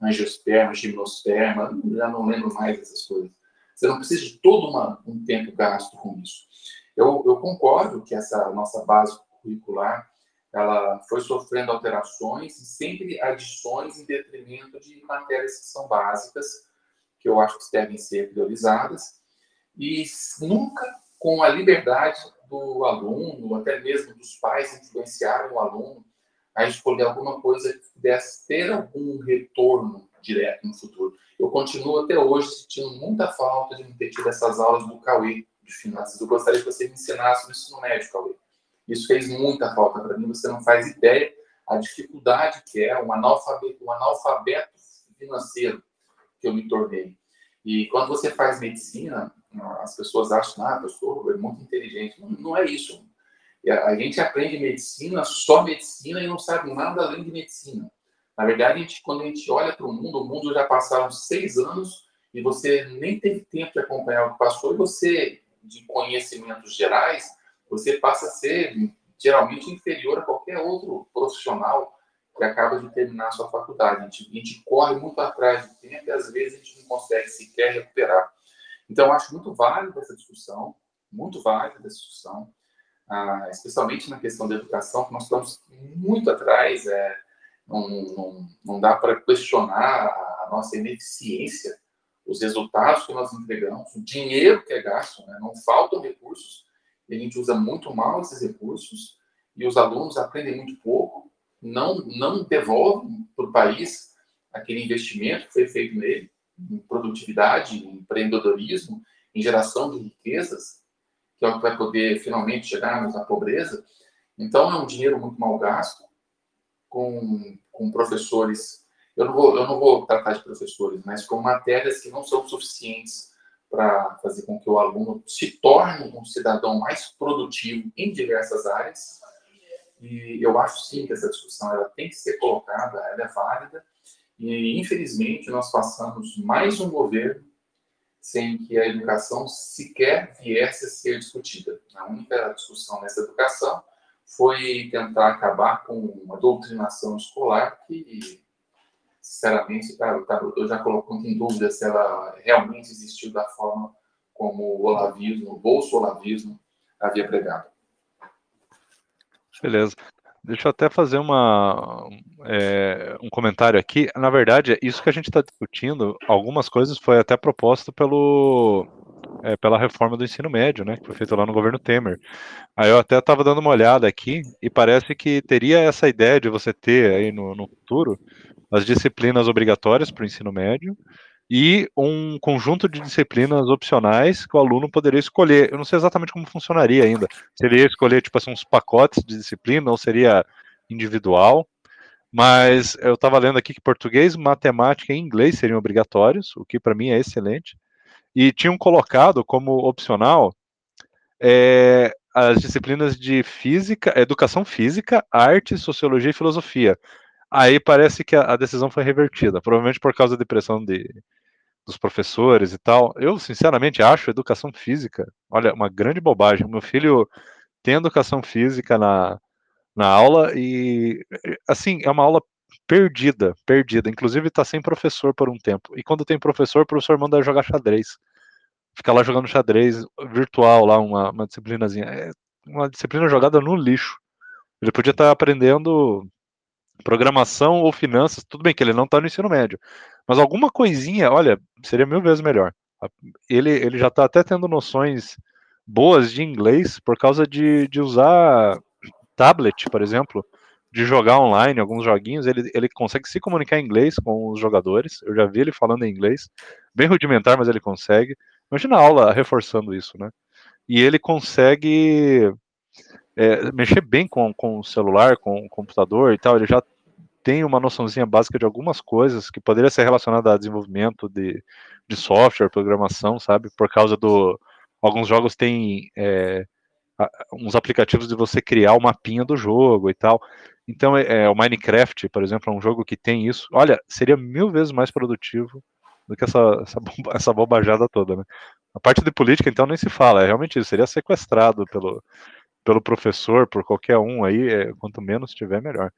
angiosperma, gimnosperma, já não lembro mais dessas coisas. Você não precisa de todo uma, um tempo gasto com isso. Eu, eu concordo que essa nossa base curricular ela foi sofrendo alterações e sempre adições em detrimento de matérias que são básicas, que eu acho que devem ser priorizadas, e nunca com a liberdade do aluno, até mesmo dos pais influenciarem o aluno a escolher alguma coisa que pudesse ter algum retorno direto no futuro. Eu continuo até hoje sentindo muita falta de não ter tido essas aulas do Cauê de finanças. Eu gostaria que você me ensinasse no ensino médio, Cauê. Isso fez muita falta para mim. Você não faz ideia a dificuldade que é um analfabeto, um analfabeto financeiro que eu me tornei. E quando você faz medicina, as pessoas acham, ah, professor, é muito inteligente. Não, não é isso. A gente aprende medicina, só medicina, e não sabe nada além de medicina. Na verdade, a gente, quando a gente olha para o mundo, o mundo já passaram seis anos e você nem teve tempo de acompanhar o que passou, e você, de conhecimentos gerais, você passa a ser geralmente inferior a qualquer outro profissional que acaba de terminar a sua faculdade. A gente, a gente corre muito atrás do tempo e às vezes a gente não consegue sequer recuperar. Então, acho muito válida essa discussão, muito válida essa discussão ah, especialmente na questão da educação, que nós estamos muito atrás, é, não, não, não dá para questionar a nossa ineficiência, os resultados que nós entregamos, o dinheiro que é gasto, né? não faltam recursos, e a gente usa muito mal esses recursos, e os alunos aprendem muito pouco, não, não devolvem para o país aquele investimento que foi feito nele, em produtividade, em empreendedorismo, em geração de riquezas, que é o que vai poder finalmente chegarmos à pobreza. Então, é um dinheiro muito mal gasto, com, com professores. Eu não, vou, eu não vou tratar de professores, mas com matérias que não são suficientes para fazer com que o aluno se torne um cidadão mais produtivo em diversas áreas. E eu acho sim que essa discussão ela tem que ser colocada, ela é válida. E infelizmente nós passamos mais um governo sem que a educação sequer viesse a ser discutida. A única discussão nessa educação foi tentar acabar com uma doutrinação escolar que, sinceramente, tá, tá, eu já coloco em dúvida se ela realmente existiu da forma como o olavismo, o bolso-olavismo havia pregado. Beleza. Deixa eu até fazer uma, é, um comentário aqui. Na verdade, isso que a gente está discutindo, algumas coisas foi até proposto pelo, é, pela reforma do ensino médio, né, que foi feita lá no governo Temer. Aí eu até estava dando uma olhada aqui e parece que teria essa ideia de você ter aí no, no futuro as disciplinas obrigatórias para o ensino médio e um conjunto de disciplinas opcionais que o aluno poderia escolher. Eu não sei exatamente como funcionaria ainda. Se ele ia escolher, tipo assim, uns pacotes de disciplina ou seria individual. Mas eu estava lendo aqui que português, matemática e inglês seriam obrigatórios, o que para mim é excelente. E tinham colocado como opcional é, as disciplinas de física, educação física, arte, sociologia e filosofia. Aí parece que a, decisão foi revertida, provavelmente por causa da depressão de, dos professores e tal. Eu, sinceramente, acho educação física, olha, uma grande bobagem. Meu filho tem educação física na, na aula e, assim, é uma aula perdida, perdida. Inclusive, está sem professor por um tempo. E quando tem professor, o professor manda jogar xadrez. Fica lá jogando xadrez virtual, lá, uma, uma disciplinazinha. É uma disciplina jogada no lixo. Ele podia estar tá aprendendo programação ou finanças, tudo bem que ele não está no ensino médio, mas alguma coisinha, olha, seria mil vezes melhor. Ele, ele já está até tendo noções boas de inglês por causa de, de usar tablet, por exemplo, de jogar online alguns joguinhos, ele, ele consegue se comunicar em inglês com os jogadores. Eu já vi ele falando em inglês, bem rudimentar, mas ele consegue. Imagina a aula reforçando isso, né? E ele consegue é, mexer bem com, com o celular, com o computador e tal, ele já tem uma noçãozinha básica de algumas coisas que poderia ser relacionada a desenvolvimento de, de software, programação, sabe? Por causa do. Alguns jogos têm é, uns aplicativos de você criar o mapinha do jogo e tal. Então, é, é, o Minecraft, por exemplo, é um jogo que tem isso. Olha, seria mil vezes mais produtivo do que essa, essa, essa bobajada toda, né? A parte de política, então, nem se fala. É realmente isso. Seria sequestrado pelo, pelo professor, por qualquer um aí, é, quanto menos tiver, melhor.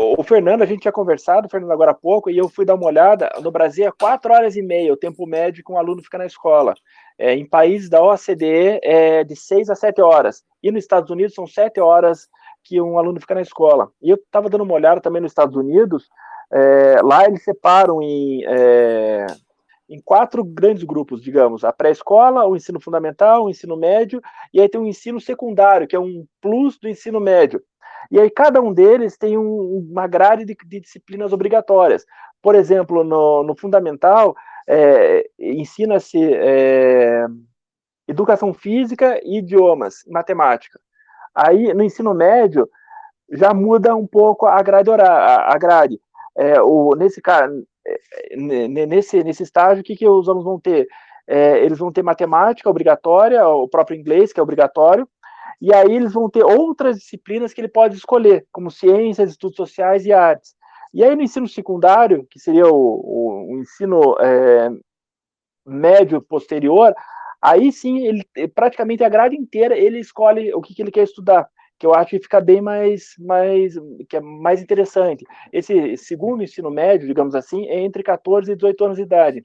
O Fernando, a gente tinha conversado, Fernando, agora há pouco, e eu fui dar uma olhada. No Brasil é 4 horas e meia o tempo médio que um aluno fica na escola. É, em países da OCDE é de 6 a 7 horas. E nos Estados Unidos são 7 horas que um aluno fica na escola. E eu estava dando uma olhada também nos Estados Unidos. É, lá eles separam em é, em quatro grandes grupos, digamos, a pré-escola, o ensino fundamental, o ensino médio, e aí tem o ensino secundário, que é um plus do ensino médio. E aí cada um deles tem um, uma grade de, de, disciplinas obrigatórias. Por exemplo, no, no fundamental, é, ensina-se é, educação física e idiomas, matemática. Aí, no ensino médio, já muda um pouco a grade. A, a grade. É, o, nesse, nesse, nesse estágio, o que, que os alunos vão ter? É, eles vão ter matemática obrigatória, o próprio inglês, que é obrigatório, e aí eles vão ter outras disciplinas que ele pode escolher, como ciências, estudos sociais e artes. E aí no ensino secundário, que seria o, o, o ensino é, médio posterior, aí sim, ele praticamente a grade inteira ele escolhe o que, que ele quer estudar que eu acho que fica bem mais, mais, que é mais interessante. Esse segundo ensino médio, digamos assim, é entre 14 e 18 anos de idade.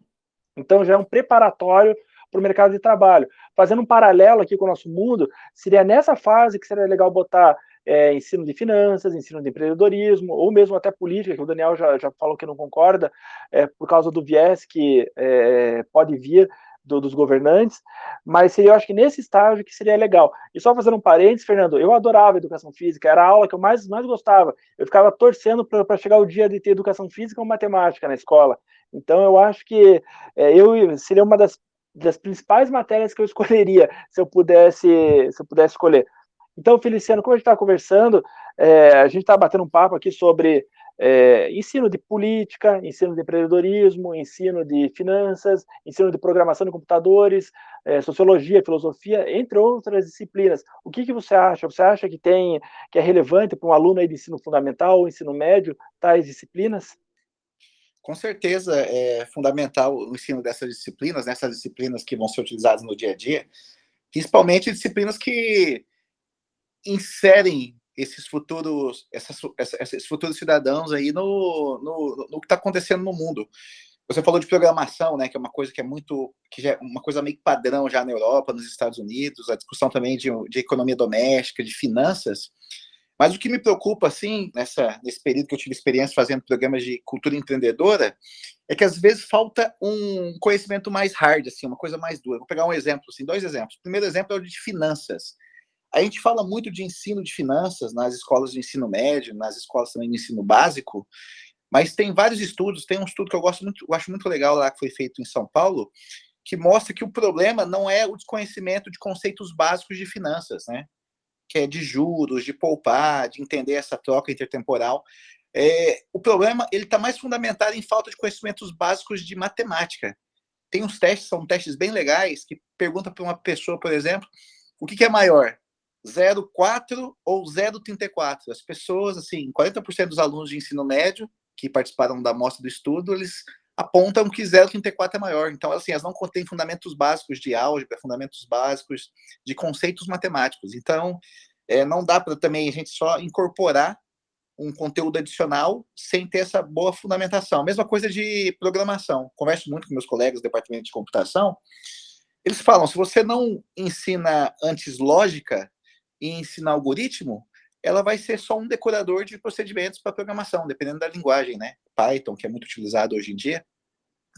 Então já é um preparatório para o mercado de trabalho. Fazendo um paralelo aqui com o nosso mundo, seria nessa fase que seria legal botar é, ensino de finanças, ensino de empreendedorismo, ou mesmo até política, que o Daniel já, já falou que não concorda, é, por causa do viés que é, pode vir do, dos governantes, mas seria, eu acho que nesse estágio que seria legal. E só fazendo um parênteses, Fernando, eu adorava educação física, era a aula que eu mais, mais gostava. Eu ficava torcendo para chegar o dia de ter educação física ou matemática na escola. Então eu acho que é, eu seria uma das, das principais matérias que eu escolheria se eu pudesse, se eu pudesse escolher. Então, Feliciano, como a gente está conversando, é, a gente está batendo um papo aqui sobre é, ensino de política, ensino de empreendedorismo, ensino de finanças, ensino de programação de computadores, é, sociologia, filosofia, entre outras disciplinas. O que, que você acha? Você acha que tem que é relevante para um aluno aí de ensino fundamental ou ensino médio tais disciplinas? Com certeza é fundamental o ensino dessas disciplinas, nessas disciplinas que vão ser utilizadas no dia a dia, principalmente disciplinas que inserem esses futuros, essas, esses futuros cidadãos aí no, no, no que está acontecendo no mundo. Você falou de programação, né, que é uma coisa que é muito, que já é uma coisa meio padrão já na Europa, nos Estados Unidos, a discussão também de, de economia doméstica, de finanças. Mas o que me preocupa, assim, nessa, nesse período que eu tive experiência fazendo programas de cultura empreendedora, é que às vezes falta um conhecimento mais hard, assim, uma coisa mais dura. Vou pegar um exemplo, assim, dois exemplos. O primeiro exemplo é o de finanças. A gente fala muito de ensino de finanças nas escolas de ensino médio, nas escolas também de ensino básico, mas tem vários estudos, tem um estudo que eu gosto muito, eu acho muito legal lá que foi feito em São Paulo, que mostra que o problema não é o desconhecimento de conceitos básicos de finanças, né? Que é de juros, de poupar, de entender essa troca intertemporal. É, o problema ele está mais fundamentado em falta de conhecimentos básicos de matemática. Tem uns testes, são testes bem legais, que pergunta para uma pessoa, por exemplo, o que, que é maior, 0,4 ou 0,34. As pessoas, assim, 40% dos alunos de ensino médio que participaram da amostra do estudo, eles apontam que 0,34 é maior. Então, assim, elas não contêm fundamentos básicos de álgebra, fundamentos básicos de conceitos matemáticos. Então, é, não dá para também a gente só incorporar um conteúdo adicional sem ter essa boa fundamentação. Mesma coisa de programação. Converso muito com meus colegas do departamento de computação. Eles falam: se você não ensina antes lógica, e ensinar algoritmo, ela vai ser só um decorador de procedimentos para programação, dependendo da linguagem, né? Python, que é muito utilizado hoje em dia.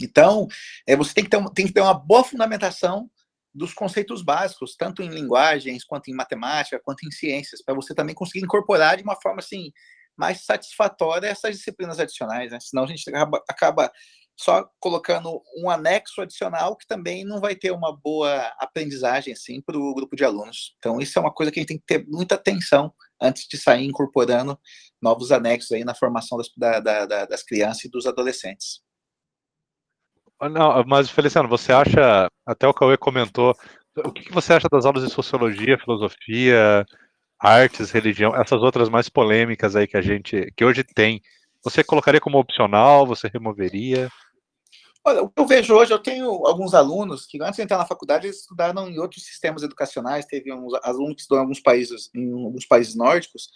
Então, é, você tem que, ter um, tem que ter uma boa fundamentação dos conceitos básicos, tanto em linguagens, quanto em matemática, quanto em ciências, para você também conseguir incorporar de uma forma assim mais satisfatória essas disciplinas adicionais, né? Senão a gente acaba, acaba só colocando um anexo adicional que também não vai ter uma boa aprendizagem assim para o grupo de alunos. Então isso é uma coisa que a gente tem que ter muita atenção antes de sair incorporando novos anexos aí na formação das, da, da, das crianças e dos adolescentes. Ah, não, mas Feliciano, você acha, até o Cauê comentou, o que você acha das aulas de sociologia, filosofia, artes, religião, essas outras mais polêmicas aí que a gente, que hoje tem? Você colocaria como opcional? Você removeria? Olha, o que eu vejo hoje, eu tenho alguns alunos que antes de entrar na faculdade eles estudaram em outros sistemas educacionais, teve uns alunos que estudam em alguns países, em alguns países nórdicos.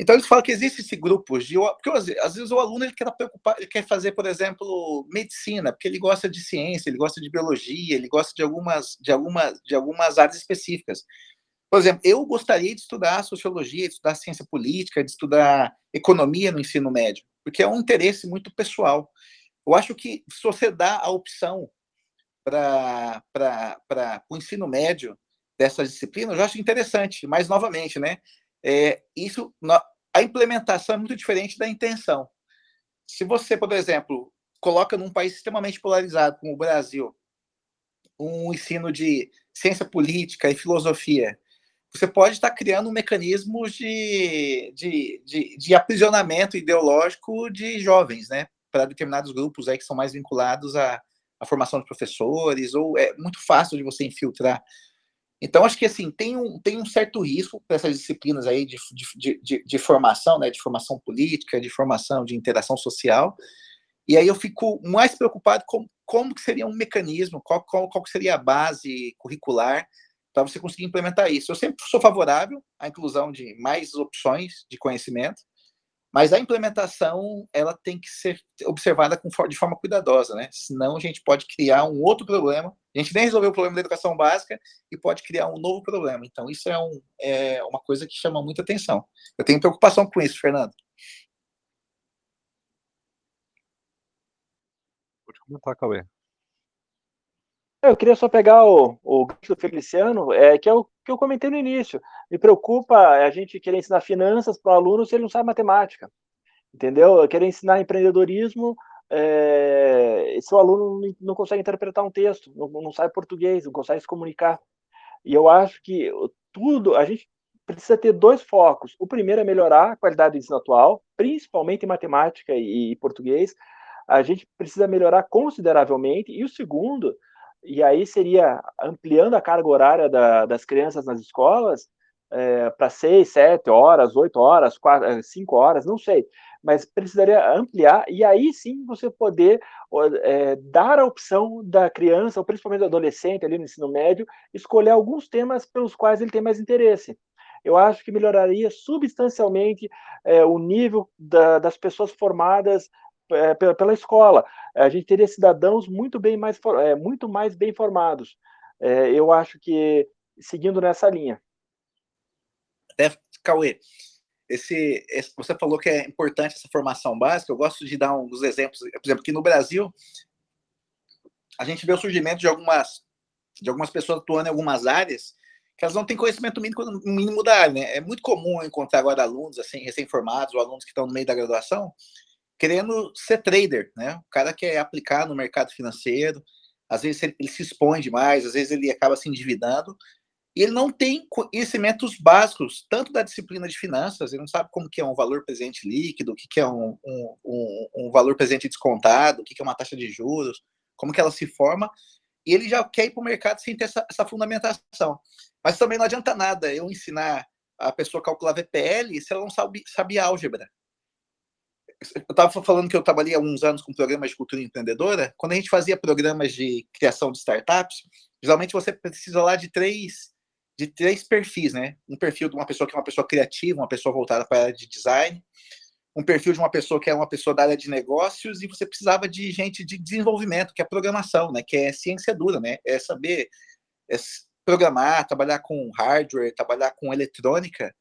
Então eles falam que existe esse grupo de, porque às vezes o aluno ele quer preocupar, ele quer fazer, por exemplo, medicina, porque ele gosta de ciência, ele gosta de biologia, ele gosta de algumas de algumas de algumas áreas específicas. Por exemplo, eu gostaria de estudar sociologia, de estudar ciência política, de estudar economia no ensino médio, porque é um interesse muito pessoal. Eu acho que se você dá a opção para o ensino médio dessas disciplinas, eu acho interessante, mas novamente, né? É, isso, a implementação é muito diferente da intenção. Se você, por exemplo, coloca num país extremamente polarizado como o Brasil, um ensino de ciência política e filosofia, você pode estar criando um mecanismo de, de, de, de aprisionamento ideológico de jovens, né? Para determinados grupos aí que são mais vinculados à, à formação de professores, ou é muito fácil de você infiltrar. Então, acho que assim, tem um, tem um certo risco para essas disciplinas aí de, de, de, de, formação, né, de formação política, de formação de interação social, e aí eu fico mais preocupado com como que seria um mecanismo, qual, qual, qual seria a base curricular para você conseguir implementar isso. Eu sempre sou favorável à inclusão de mais opções de conhecimento, mas a implementação ela tem que ser observada com, de forma cuidadosa, né? Senão a gente pode criar um outro problema. A gente nem resolveu o problema da educação básica e pode criar um novo problema. Então isso é, um, é uma coisa que chama muita atenção. Eu tenho preocupação com isso, Fernando. Pode comentar, Cauê. Eu queria só pegar o, o do Feliciano, é, que é o que eu comentei no início. Me preocupa a gente querer ensinar finanças para o aluno se ele não sabe matemática. Entendeu? Eu querer ensinar empreendedorismo é, se o aluno não consegue interpretar um texto, não, não sabe português, não consegue se comunicar. E eu acho que tudo, a gente precisa ter dois focos. O primeiro é melhorar a qualidade do ensino atual, principalmente em matemática e, e português. A gente precisa melhorar consideravelmente. E o segundo e aí seria ampliando a carga horária da, das crianças nas escolas é, para seis, sete horas, oito horas, quatro, é, cinco horas, não sei. mas precisaria ampliar e aí sim você poder é, dar a opção da criança, ou principalmente do adolescente ali no ensino médio, escolher alguns temas pelos quais ele tem mais interesse. Eu acho que melhoraria substancialmente é, o nível da, das pessoas formadas é, pela, escola. A gente teria cidadãos muito bem mais, é, muito mais bem formados. É, eu acho que seguindo nessa linha. Até, Cauê, esse, esse, você falou que é importante essa formação básica. Eu gosto de dar alguns exemplos. Por exemplo, que no Brasil a gente vê o surgimento de algumas de algumas pessoas atuando em algumas áreas que elas não têm conhecimento mínimo, mínimo da área. Né? É muito comum encontrar agora alunos assim recém-formados ou alunos que estão no meio da graduação querendo ser trader, né? O cara quer aplicar no mercado financeiro, às vezes ele, se expõe demais, às vezes ele acaba se endividando e ele não tem conhecimentos básicos, tanto da disciplina de finanças, ele não sabe como que é um valor presente líquido, o que, que é um, um, um, um valor presente descontado, o que, que é uma taxa de juros, como que ela se forma, e ele já quer ir para o mercado sem ter essa, essa, fundamentação. Mas também não adianta nada eu ensinar a pessoa a calcular VPL se ela não sabe, sabe álgebra. Eu estava falando que eu trabalhei há uns anos com programas de cultura empreendedora. Quando a gente fazia programas de criação de startups, geralmente você precisa lá de três de três perfis, né? Um perfil de uma pessoa que é uma pessoa criativa, uma pessoa voltada para a área de design, um perfil de uma pessoa que é uma pessoa da área de negócios e você precisava de gente de desenvolvimento, que é programação, né? Que é ciência dura, né? É saber é programar, trabalhar com hardware, trabalhar com eletrônica.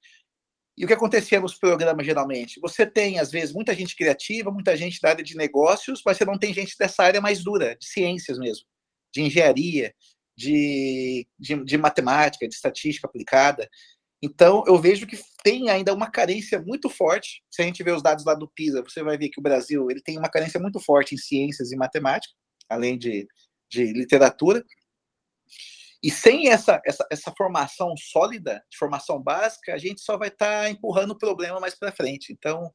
E o que acontecia nos programas geralmente? Você tem às vezes muita gente criativa, muita gente da área de negócios, mas você não tem gente dessa área mais dura, de ciências mesmo, de engenharia, de, de, de matemática, de estatística aplicada. Então, eu vejo que tem ainda uma carência muito forte. Se a gente ver os dados lá do PISA, você vai ver que o Brasil ele tem uma carência muito forte em ciências e matemática, além de, de literatura. E sem essa, essa, essa formação sólida, de formação básica, a gente só vai estar tá empurrando o problema mais para frente. Então,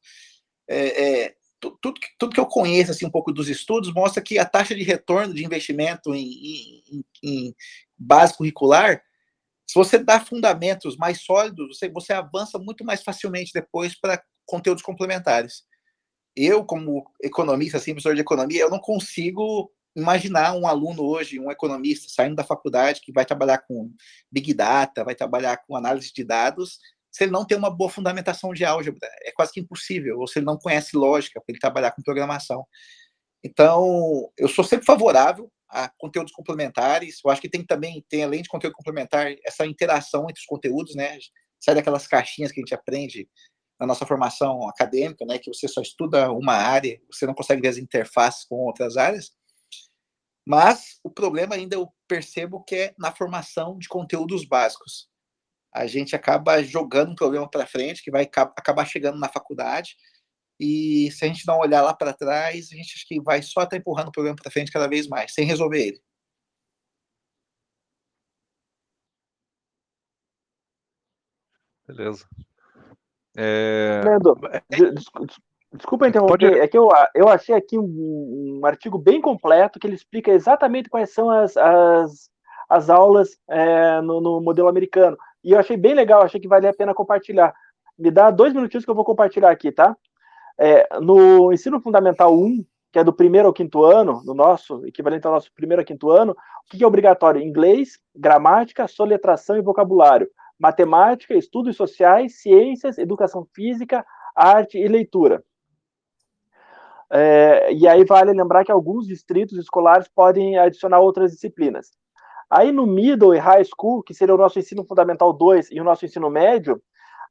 é, é, tudo, tudo que eu conheço assim, um pouco dos estudos mostra que a taxa de retorno de investimento em, em, em base curricular, se você dá fundamentos mais sólidos, você, você avança muito mais facilmente depois para conteúdos complementares. Eu, como economista, assim, professor de economia, eu não consigo imaginar um aluno hoje, um economista, saindo da faculdade, que vai trabalhar com Big Data, vai trabalhar com análise de dados, se ele não tem uma boa fundamentação de álgebra. É quase que impossível, ou se ele não conhece lógica para ele trabalhar com programação. Então, eu sou sempre favorável a conteúdos complementares. Eu acho que tem também, tem além de conteúdo complementar, essa interação entre os conteúdos, né? Sai daquelas caixinhas que a gente aprende na nossa formação acadêmica, né? Que você só estuda uma área, você não consegue ver as interfaces com outras áreas. Mas o problema ainda eu percebo que é na formação de conteúdos básicos a gente acaba jogando um problema para frente, que vai acabar chegando na faculdade. E se a gente não olhar lá para trás, a gente acho que vai só estar tá empurrando o problema para frente cada vez mais, sem resolver ele. Beleza. É... Fernando, desculpa interromper, Pode... é que eu, eu achei aqui um, um, artigo bem completo que ele explica exatamente quais são as, as, as aulas é, no, no modelo americano. E eu achei bem legal, achei que valia a pena compartilhar. Me dá dois minutinhos que eu vou compartilhar aqui, tá? É, no ensino fundamental 1, que é do primeiro ao quinto ano, no nosso, equivalente ao nosso primeiro ao quinto ano, o que é obrigatório? Inglês, gramática, soletração e vocabulário. Matemática, estudos sociais, ciências, educação física, arte e leitura. É, e aí vale lembrar que alguns distritos escolares podem adicionar outras disciplinas. Aí no middle e high school, que seria o nosso ensino fundamental 2 e o nosso ensino médio,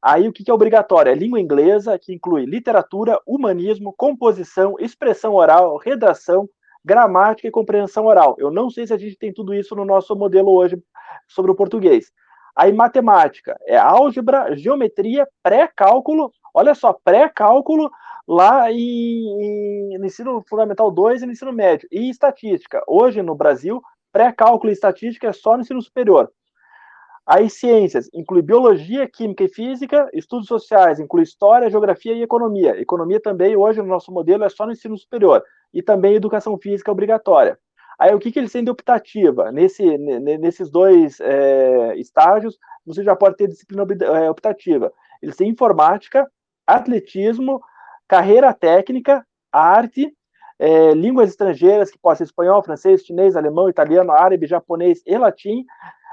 aí o que é obrigatório? É língua inglesa, que inclui literatura, humanismo, composição, expressão oral, redação, gramática e compreensão oral. Eu não sei se a gente tem tudo isso no nosso modelo hoje sobre o português. Aí matemática, é álgebra, geometria, pré-cálculo, olha só, pré-cálculo lá em, em, no ensino fundamental 2 e no ensino médio. E estatística. Hoje no Brasil, Pré-cálculo e estatística é só no ensino superior. Aí ciências inclui biologia, química e física, estudos sociais inclui história, geografia e economia. Economia também hoje no nosso modelo é só no ensino superior e também educação física obrigatória. Aí o que, que eles têm de optativa? Nesse, nesses dois é, estágios, você já pode ter disciplina é, optativa. Eles têm informática, atletismo, carreira técnica, arte, é, línguas estrangeiras, que pode ser espanhol, francês, chinês, alemão, italiano, árabe, japonês e latim,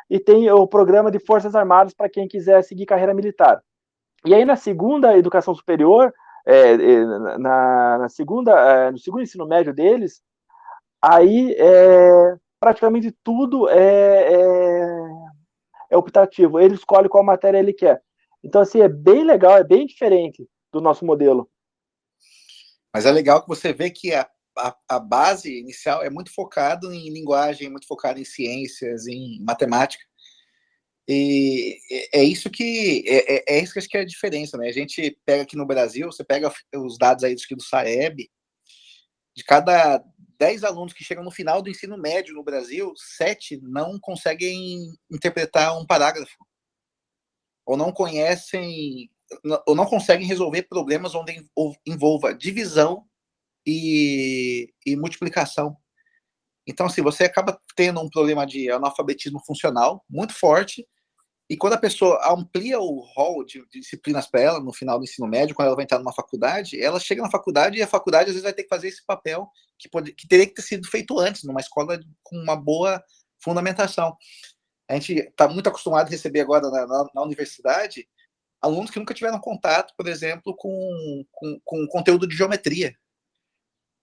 e tem o programa de Forças Armadas para quem quiser seguir carreira militar. E aí, na segunda educação superior, é, é na, na, segunda, é, no segundo ensino médio deles, aí é, praticamente tudo é, é, é optativo. Ele escolhe qual matéria ele quer. Então, assim, é bem legal, é bem diferente do nosso modelo. Mas é legal que você vê que a, a, a base inicial é muito focado em linguagem, muito focado em ciências, em matemática. E é isso que é, é, é, isso que acho que é a diferença, né? A gente pega aqui no Brasil, você pega os dados aí do Saeb, de cada 10 alunos que chegam no final do ensino médio no Brasil, sete não conseguem interpretar um parágrafo. Ou não conhecem, ou não conseguem resolver problemas onde envolva divisão e, e multiplicação. Então, assim, você acaba tendo um problema de analfabetismo funcional muito forte, e quando a pessoa amplia o rol de, disciplinas para ela no final do ensino médio, quando ela vai entrar numa faculdade, ela chega na faculdade e a faculdade às vezes vai ter que fazer esse papel que, pode, que teria que ter sido feito antes, numa escola com uma boa fundamentação. A gente está muito acostumado a receber agora na, na, na universidade alunos que nunca tiveram contato, por exemplo, com, com, com conteúdo de geometria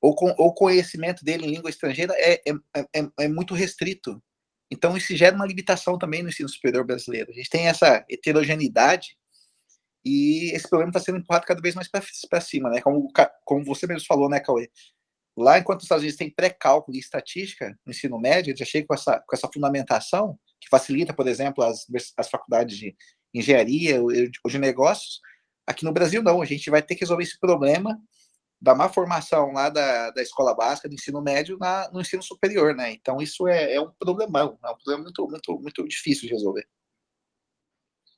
ou com o conhecimento dele em língua estrangeira é, é, é, é, muito restrito. Então, isso gera uma limitação também no ensino superior brasileiro. A gente tem essa heterogeneidade e esse problema está sendo empurrado cada vez mais para cima, né? Como, como você mesmo falou, né, Cauê? Lá, enquanto os Estados Unidos têm pré-cálculo e estatística no ensino médio, eles já chegam com essa, com essa fundamentação que facilita, por exemplo, as, as faculdades de engenharia ou de negócios. Aqui no Brasil, não. A gente vai ter que resolver esse problema da má formação lá da, da escola básica, do ensino médio, na, no ensino superior, né? Então isso é, é um problemão, é um problema muito, muito, muito difícil de resolver.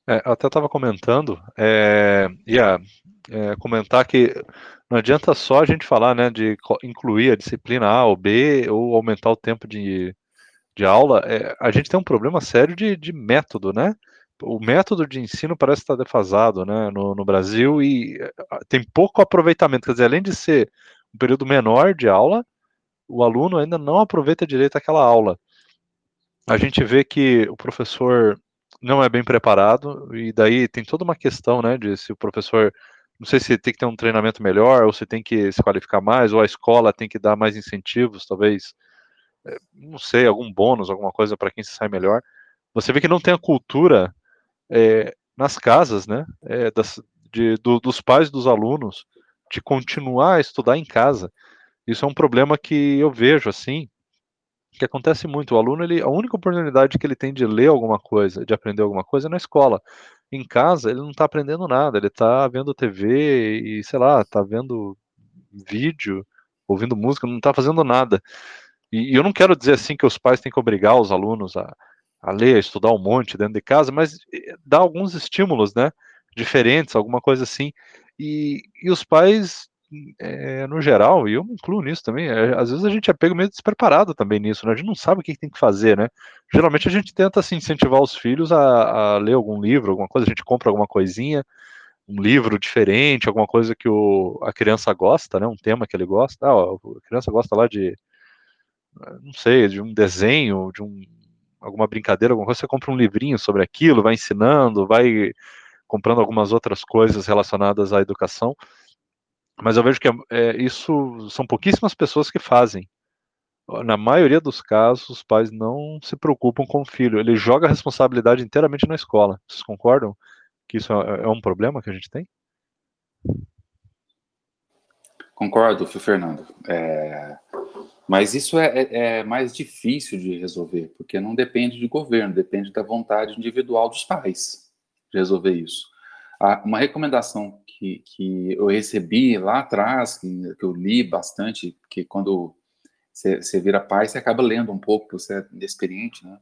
É, até estava comentando, é, ia é, comentar que não adianta só a gente falar né, de incluir a disciplina A ou B ou aumentar o tempo de, de aula. É, a gente tem um problema sério de, de método, né? O método de ensino parece estar defasado né, no, no, Brasil e eh, tem pouco aproveitamento. Quer dizer, além de ser um período menor de aula, o aluno ainda não aproveita direito aquela aula. A gente vê que o professor não é bem preparado e daí tem toda uma questão né, de se o professor. Não sei se tem que ter um treinamento melhor, ou se tem que se qualificar mais, ou a escola tem que dar mais incentivos, talvez, eh, não sei, algum bônus, alguma coisa para quem se sai melhor. Você vê que não tem a cultura é, nas casas, né, é, das, de, do, dos pais dos alunos, de continuar a estudar em casa. Isso é um problema que eu vejo assim, que acontece muito. O aluno, ele, a única oportunidade que ele tem de ler alguma coisa, de aprender alguma coisa, é na escola. Em casa, ele não está aprendendo nada, ele está vendo TV e, sei lá, está vendo vídeo, ouvindo música, não está fazendo nada. E, e eu não quero dizer assim que os pais têm que obrigar os alunos a, a ler, a estudar um monte dentro de casa, mas eh, dá alguns estímulos, né? Diferentes, alguma coisa assim. E, e os pais, é, no geral, e eu me incluo nisso também, é, às vezes a gente é pego meio despreparado também nisso, né? A gente não sabe o que tem que fazer, né? Geralmente a gente tenta assim, incentivar os filhos a, a ler algum livro, alguma coisa, a gente compra alguma coisinha, um livro diferente, alguma coisa que o, a criança gosta, né? Um tema que ele gosta. Ah, a criança gosta lá de, não sei, de um desenho, de um alguma brincadeira, alguma coisa, você compra um livrinho sobre aquilo, vai ensinando, vai comprando algumas outras coisas relacionadas à educação. Mas eu vejo que é, isso são pouquíssimas pessoas que fazem. Na maioria dos casos, os pais não se preocupam com o filho. Ele joga a responsabilidade inteiramente na escola. Vocês concordam que isso é, é um problema que a gente tem? Concordo, Fernando. É, mas isso é, é, é, mais difícil de resolver, porque não depende de governo, depende da vontade individual dos pais de resolver isso. Ah, uma recomendação que, que eu recebi lá atrás, que, que eu li bastante, que quando você, vira pai, você acaba lendo um pouco, você é experiente, né?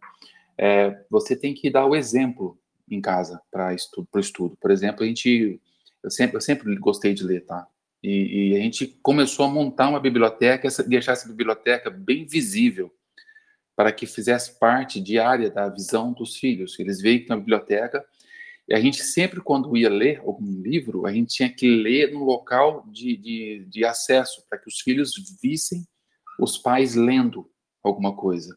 É, você tem que dar o exemplo em casa para estudo, o estudo. Por exemplo, a gente, eu sempre, eu sempre gostei de ler, tá? E, e, a gente começou a montar uma biblioteca, essa, deixar essa biblioteca bem visível, para que fizesse parte diária da visão dos filhos. Eles veem na biblioteca E a gente sempre, quando ia ler algum livro, a gente tinha que ler no local de, de, de acesso, para que os filhos vissem os pais lendo alguma coisa.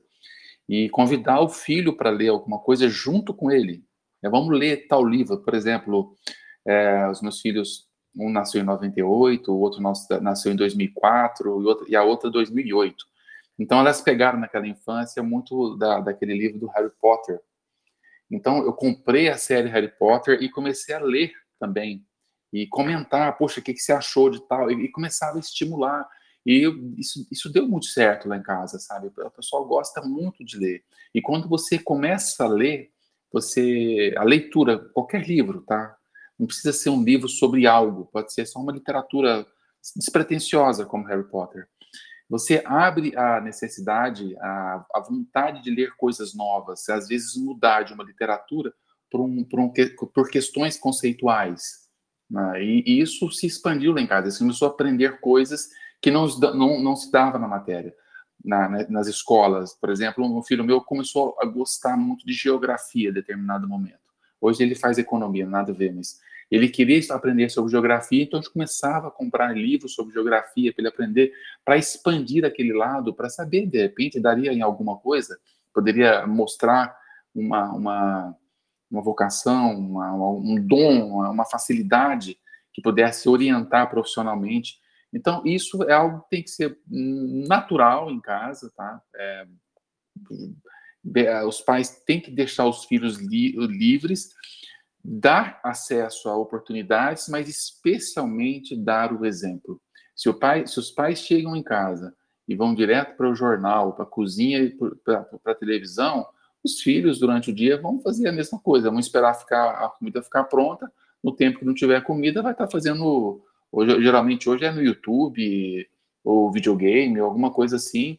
E convidar o filho para ler alguma coisa junto com ele. É, vamos ler tal livro, por exemplo, é, os meus filhos, um nasceu em 98, o outro nasceu em 2004 e, a outra em 2008. Então elas pegaram naquela infância muito da, daquele livro do Harry Potter. Então eu comprei a série Harry Potter e comecei a ler também e comentar, poxa, o que, que você achou de tal e, e começava a estimular. E eu, isso, isso deu muito certo lá em casa, sabe? O pessoal gosta muito de ler. E quando você começa a ler, você a leitura, qualquer livro, tá? Não precisa ser um livro sobre algo, pode ser só uma literatura despretensiosa como Harry Potter. Você abre a necessidade, a, a vontade de ler coisas novas, às vezes mudar de uma literatura por, um, por, um, por questões conceituais. Né? E, e, isso se expandiu lá em casa. Você começou a aprender coisas que não, não, não se dava na matéria. Na, né, nas escolas, por exemplo, um filho meu começou a gostar muito de geografia em determinado momento. Hoje ele faz economia, nada a ver, mas ele queria aprender sobre geografia, então a gente começava a comprar livros sobre geografia para ele aprender, para expandir aquele lado, para saber, de repente, daria em alguma coisa, poderia mostrar uma, uma, uma vocação, uma, um dom, uma facilidade que pudesse orientar profissionalmente. Então, isso é algo que tem que ser natural em casa, tá? É, os pais têm que deixar os filhos li livres dar acesso a oportunidades, mas especialmente dar o exemplo. Se, o pai, se os pais chegam em casa e vão direto para o jornal, para a cozinha e para a televisão, os filhos durante o dia vão fazer a mesma coisa, vão esperar ficar a comida ficar pronta. No tempo que não tiver comida, vai estar fazendo. Hoje, geralmente hoje é no YouTube ou videogame, alguma coisa assim.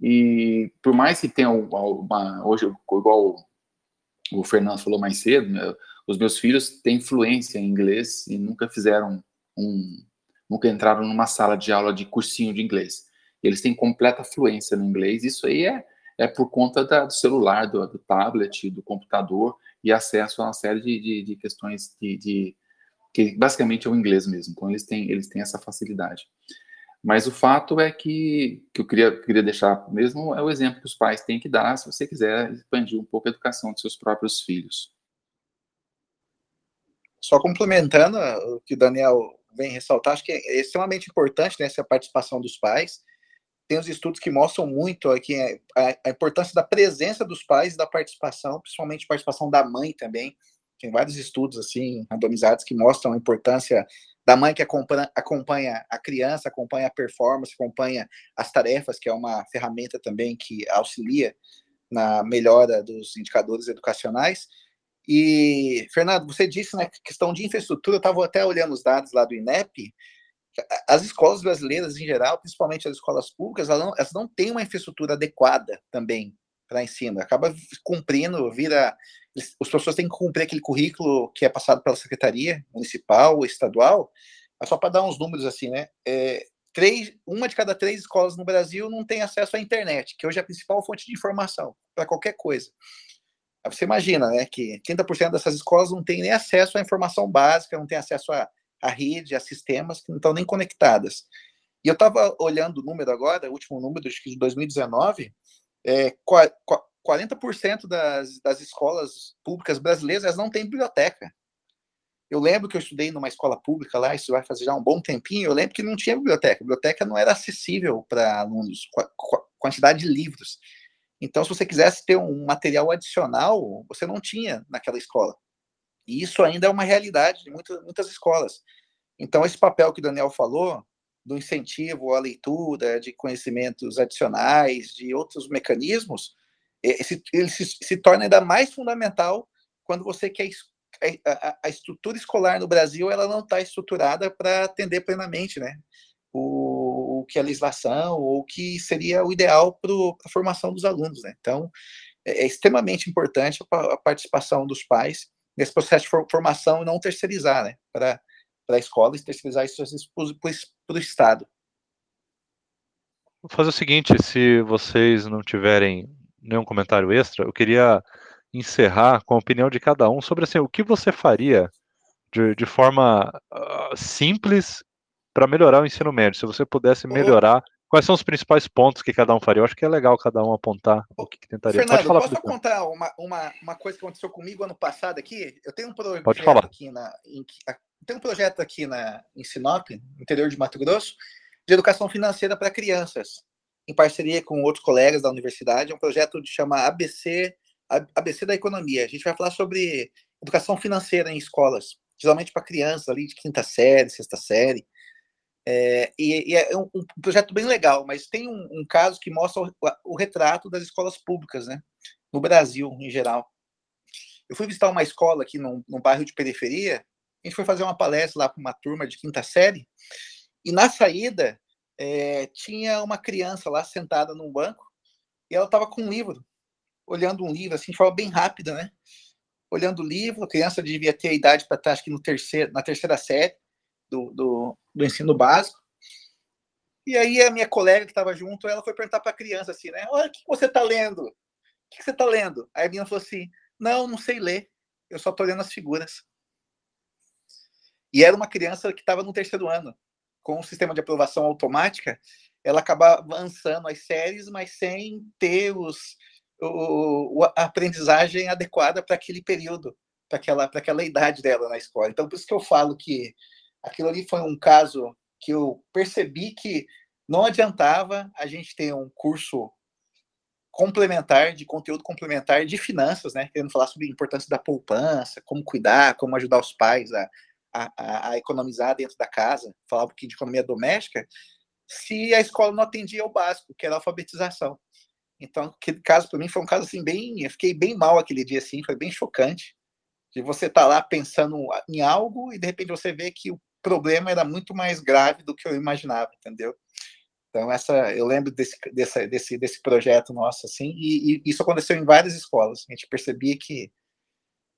E por mais que tenha uma, hoje igual o Fernando falou mais cedo, né, os meus filhos têm fluência em inglês e nunca fizeram um, nunca entraram numa sala de aula de cursinho de inglês. Eles têm completa fluência no inglês. Isso aí é, é por conta da, do celular, do, do, tablet, do computador e acesso a uma série de, de, de questões de, de, que basicamente é o inglês mesmo. Então eles têm eles têm essa facilidade. Mas o fato é que, que eu queria, queria deixar mesmo é o exemplo que os pais têm que dar se você quiser expandir um pouco a educação de seus próprios filhos. Só complementando o que o Daniel vem ressaltar, acho que é extremamente importante né, essa participação dos pais. Tem os estudos que mostram muito aqui a, a importância da presença dos pais e da participação, principalmente participação da mãe também. Tem vários estudos assim randomizados que mostram a importância da mãe que acompanha, acompanha a criança, acompanha a performance, acompanha as tarefas, que é uma ferramenta também que auxilia na melhora dos indicadores educacionais e, Fernando, você disse, né, questão de infraestrutura, eu estava até olhando os dados lá do INEP, as escolas brasileiras em geral, principalmente as escolas públicas, elas não, elas não têm uma infraestrutura adequada também para ensino. Acaba cumprindo, vira. Os professores têm que cumprir aquele currículo que é passado pela secretaria municipal ou estadual. Mas só para dar uns números assim, né? É, três, uma de cada três escolas no Brasil não tem acesso à internet, que hoje é a principal fonte de informação para qualquer coisa. Você imagina, né, que 30% dessas escolas não têm nem acesso à informação básica, não têm acesso à, à rede, a sistemas que não estão nem conectadas. E eu estava olhando o número agora, o último número acho que de 2019, é, 40% das, das escolas públicas brasileiras elas não têm biblioteca. Eu lembro que eu estudei numa escola pública lá, isso vai fazer já um bom tempinho, eu lembro que não tinha biblioteca. A biblioteca não era acessível para alunos, quantidade de livros. Então, se você quisesse ter um material adicional, você não tinha naquela escola. E isso ainda é uma realidade de muitas, muitas escolas. Então, esse papel que o Daniel falou, do incentivo à leitura, de conhecimentos adicionais, de outros mecanismos, esse, ele se, se torna ainda mais fundamental quando você quer a, a, a, estrutura escolar no Brasil ela não está estruturada para atender plenamente né, o que a legislação ou que seria o ideal para a formação dos alunos. Né? Então, é, é extremamente importante a, a, participação dos pais nesse processo de formação e não terceirizar né? para a escola e terceirizar isso para o Estado. Vou fazer o seguinte, se vocês não tiverem nenhum comentário extra, eu queria encerrar com a opinião de cada um sobre assim, o que você faria de, de forma uh, simples para melhorar o ensino médio. Se você pudesse melhorar, quais são os principais pontos que cada um faria? Eu acho que é legal cada um apontar o que, que tentaria. Fernando, Pode falar, posso contar uma, uma, uma coisa que aconteceu comigo ano passado aqui? Eu tenho um projeto Pode falar. aqui na. Em, tem um projeto aqui na, em Sinop, interior de Mato Grosso, de educação financeira para crianças, em parceria com outros colegas da universidade. É um projeto que chama ABC, ABC da Economia. A gente vai falar sobre educação financeira em escolas, geralmente para crianças ali de quinta série, sexta série. É, e, e, é um, um, projeto bem legal, mas tem um, um caso que mostra o, o, retrato das escolas públicas, né? No Brasil, em geral. Eu fui visitar uma escola aqui num, num bairro de periferia, a gente foi fazer uma palestra lá para uma turma de quinta série, e na saída é, tinha uma criança lá sentada num banco, e ela estava com um livro, olhando um livro, assim, de forma bem rápida, né? Olhando o livro, a criança devia ter a idade para estar, acho que no terceiro, na terceira série, do, do, do ensino básico. E aí a minha colega que estava junto, ela foi perguntar para a criança assim, né? Olha, o que você está lendo? O que você está lendo? Aí a menina falou assim, não, não sei ler, eu só estou lendo as figuras. E era uma criança que estava no terceiro ano. Com o sistema de aprovação automática, ela acaba avançando as séries, mas sem ter os, o, a aprendizagem adequada para aquele período, para aquela, aquela idade dela na escola. Então, por isso que eu falo que aquilo ali foi um caso que eu percebi que não adiantava a gente ter um curso complementar, de conteúdo complementar de finanças, né? Querendo falar sobre a importância da poupança, como cuidar, como ajudar os pais a, a, a economizar dentro da casa, falar um pouquinho de economia doméstica, se a escola não atendia ao básico, que era a alfabetização. Então, aquele caso para mim foi um caso assim bem, eu fiquei bem mal aquele dia assim, foi bem chocante de você estar tá lá pensando em algo e de repente você vê que o problema era muito mais grave do que eu imaginava, entendeu? Então essa, eu lembro desse desse desse, desse projeto nosso assim, e, e, isso aconteceu em várias escolas. A gente percebia que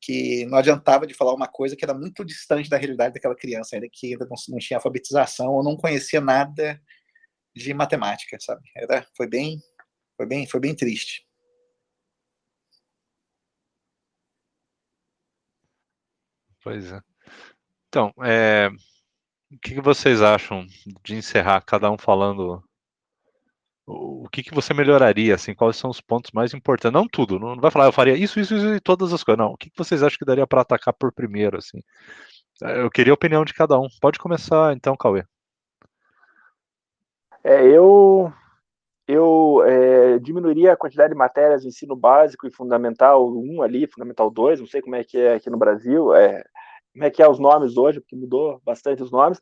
que não adiantava de falar uma coisa que era muito distante da realidade daquela criança, ainda que ainda não, não tinha alfabetização ou não conhecia nada de matemática, sabe? Era, foi bem, foi bem, foi bem triste. Pois é. Então, é, o que, que, vocês acham de encerrar cada um falando o, que, que você melhoraria, assim, quais são os pontos mais importantes? Não tudo, não vai falar, eu faria isso, isso, isso e todas as coisas. Não, o que, que vocês acham que daria para atacar por primeiro, assim? Eu queria a opinião de cada um. Pode começar então, Cauê. É, eu eu é, diminuiria a quantidade de matérias de ensino básico e fundamental 1 ali, fundamental 2, não sei como é que é aqui no Brasil, é, como é que é os nomes hoje, porque mudou bastante os nomes,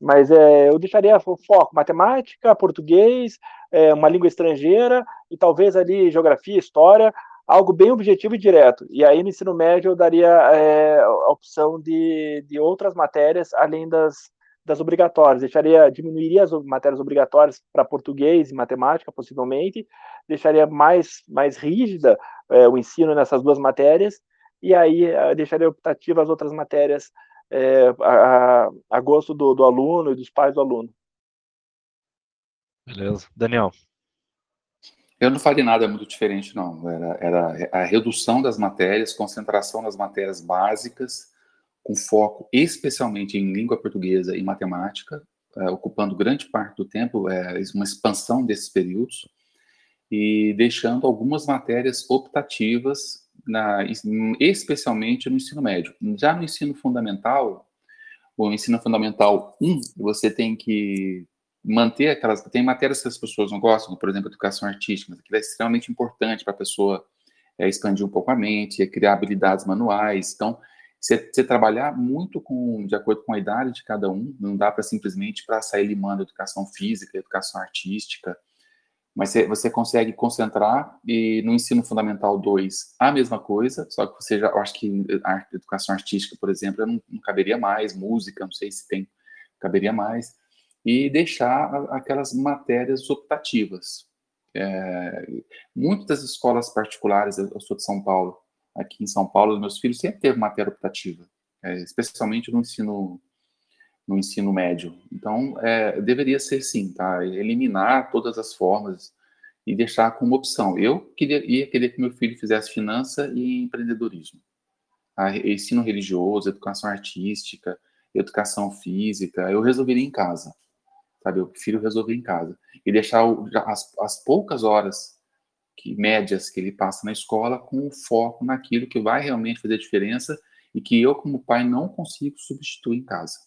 mas é, eu deixaria foco matemática, português, é, uma língua estrangeira e talvez ali geografia, história, algo bem objetivo e direto. E aí no ensino médio eu daria é, a opção de, de outras matérias além das, das obrigatórias. Deixaria, diminuiria as matérias obrigatórias para português e matemática, possivelmente, deixaria mais, mais rígida é, o ensino nessas duas matérias e aí eh, deixaria optativa as outras matérias é, a, a, gosto do, do aluno e dos pais do aluno. Beleza. Daniel. Eu não faria nada muito diferente, não. Era, era a redução das matérias, concentração nas matérias básicas, com foco especialmente em língua portuguesa e matemática, é, ocupando grande parte do tempo, é, uma expansão desses períodos, e deixando algumas matérias optativas na, especialmente no ensino médio. Já no ensino fundamental, o ensino fundamental 1, você tem que manter aquelas. Tem matérias que as pessoas não gostam, por exemplo, educação artística, que é extremamente importante para a pessoa é, expandir um pouco a mente, é criar habilidades manuais. Então, você, trabalhar muito com, de acordo com a idade de cada um, não dá para simplesmente para sair limando educação física, educação artística, mas você, consegue concentrar e no ensino fundamental 2 a mesma coisa, só que você já, eu acho que a educação artística, por exemplo, não, não caberia mais, música, não sei se tem, caberia mais, e deixar aquelas matérias optativas. É, muitas escolas particulares, eu sou de São Paulo, aqui em São Paulo, meus filhos sempre teve matéria optativa, é, especialmente no ensino no ensino médio. Então, é, deveria ser sim, tá? Eliminar todas as formas e deixar como opção. Eu queria, ia querer que meu filho fizesse finança e empreendedorismo. Tá? Ensino religioso, educação artística, educação física, eu resolveria em casa. Sabe, eu prefiro resolver em casa. E deixar as, as poucas horas que, médias que ele passa na escola com foco naquilo que vai realmente fazer diferença e que eu, como pai, não consigo substituir em casa.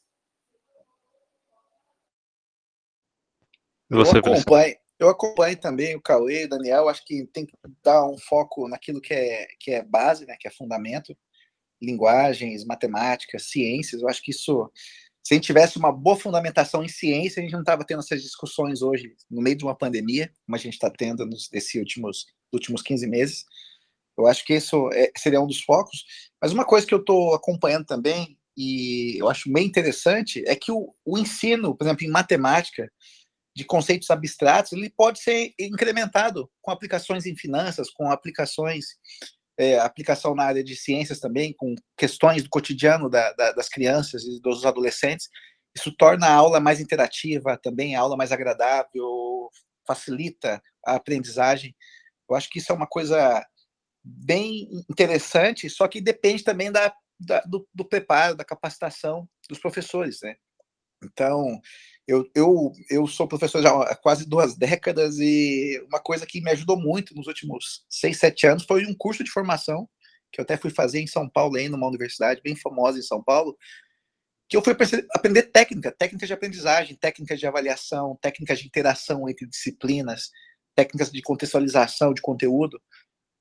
Você, eu, acompanho, eu acompanho também o Cauê, o Daniel, acho que tem que dar um foco naquilo que é, que é base, né, que é fundamento, linguagens, matemáticas, ciências, eu acho que isso, se a gente tivesse uma boa fundamentação em ciência, a gente não estava tendo essas discussões hoje, no meio de uma pandemia, como a gente está tendo nesses últimos, últimos 15 meses, eu acho que isso é, seria um dos focos. Mas uma coisa que eu estou acompanhando também, e eu acho bem interessante, é que o, o ensino, por exemplo, em matemática, de conceitos abstratos, ele pode ser incrementado com aplicações em finanças, com aplicações, é, aplicação na área de ciências também, com questões do cotidiano da, da, das crianças e dos adolescentes. Isso torna a aula mais interativa, também a aula mais agradável, facilita a aprendizagem. Eu acho que isso é uma coisa bem interessante, só que depende também da, da do, do, preparo, da capacitação dos professores, né? Então, eu, eu, eu sou professor já há quase duas décadas e uma coisa que me ajudou muito nos últimos seis, sete anos foi um curso de formação que eu até fui fazer em São Paulo, aí, numa universidade bem famosa em São Paulo, que eu fui aprender técnica, técnicas de aprendizagem, técnicas de avaliação, técnicas de interação entre disciplinas, técnicas de contextualização de conteúdo.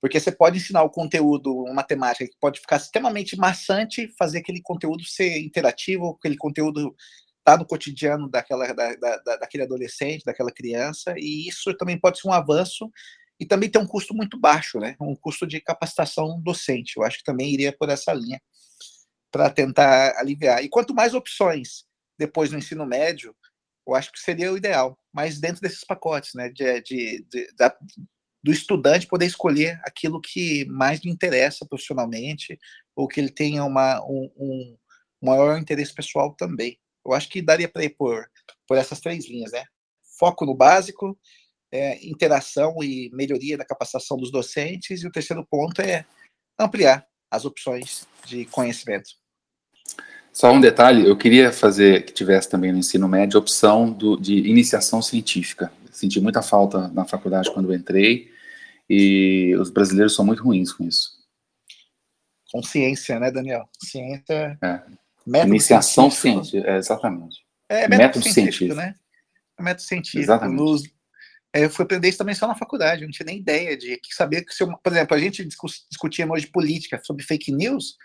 Porque você pode ensinar o conteúdo, uma matemática que pode ficar extremamente maçante, fazer aquele conteúdo ser interativo, aquele conteúdo estar tá no cotidiano daquela, da, da, daquele adolescente, daquela criança, e isso também pode ser um avanço e também tem um custo muito baixo, né? Um custo de capacitação docente. Eu acho que também iria por essa linha para tentar aliviar. E quanto mais opções depois no ensino médio, eu acho que seria o ideal, mas dentro desses pacotes, né? De, de, de da, do estudante poder escolher aquilo que mais lhe interessa profissionalmente ou que ele tenha uma, um, um maior interesse pessoal também. Eu acho que daria para ir por, por essas três linhas, né? Foco no básico, é, interação e melhoria da capacitação dos docentes, e o terceiro ponto é ampliar as opções de conhecimento. Só um detalhe, eu queria fazer que tivesse também no ensino médio a opção do, de iniciação científica. Senti muita falta na faculdade quando entrei e os brasileiros são muito ruins com isso. Com ciência, né, Daniel? Ciência. É. Iniciação científica, é, exatamente. É, método, método científico, científico, né? É método científico. Exatamente. Nos, é, eu fui aprender isso também só na faculdade, eu não tinha nem ideia de saber que, se eu, por exemplo, a gente discutia hoje política sobre fake news,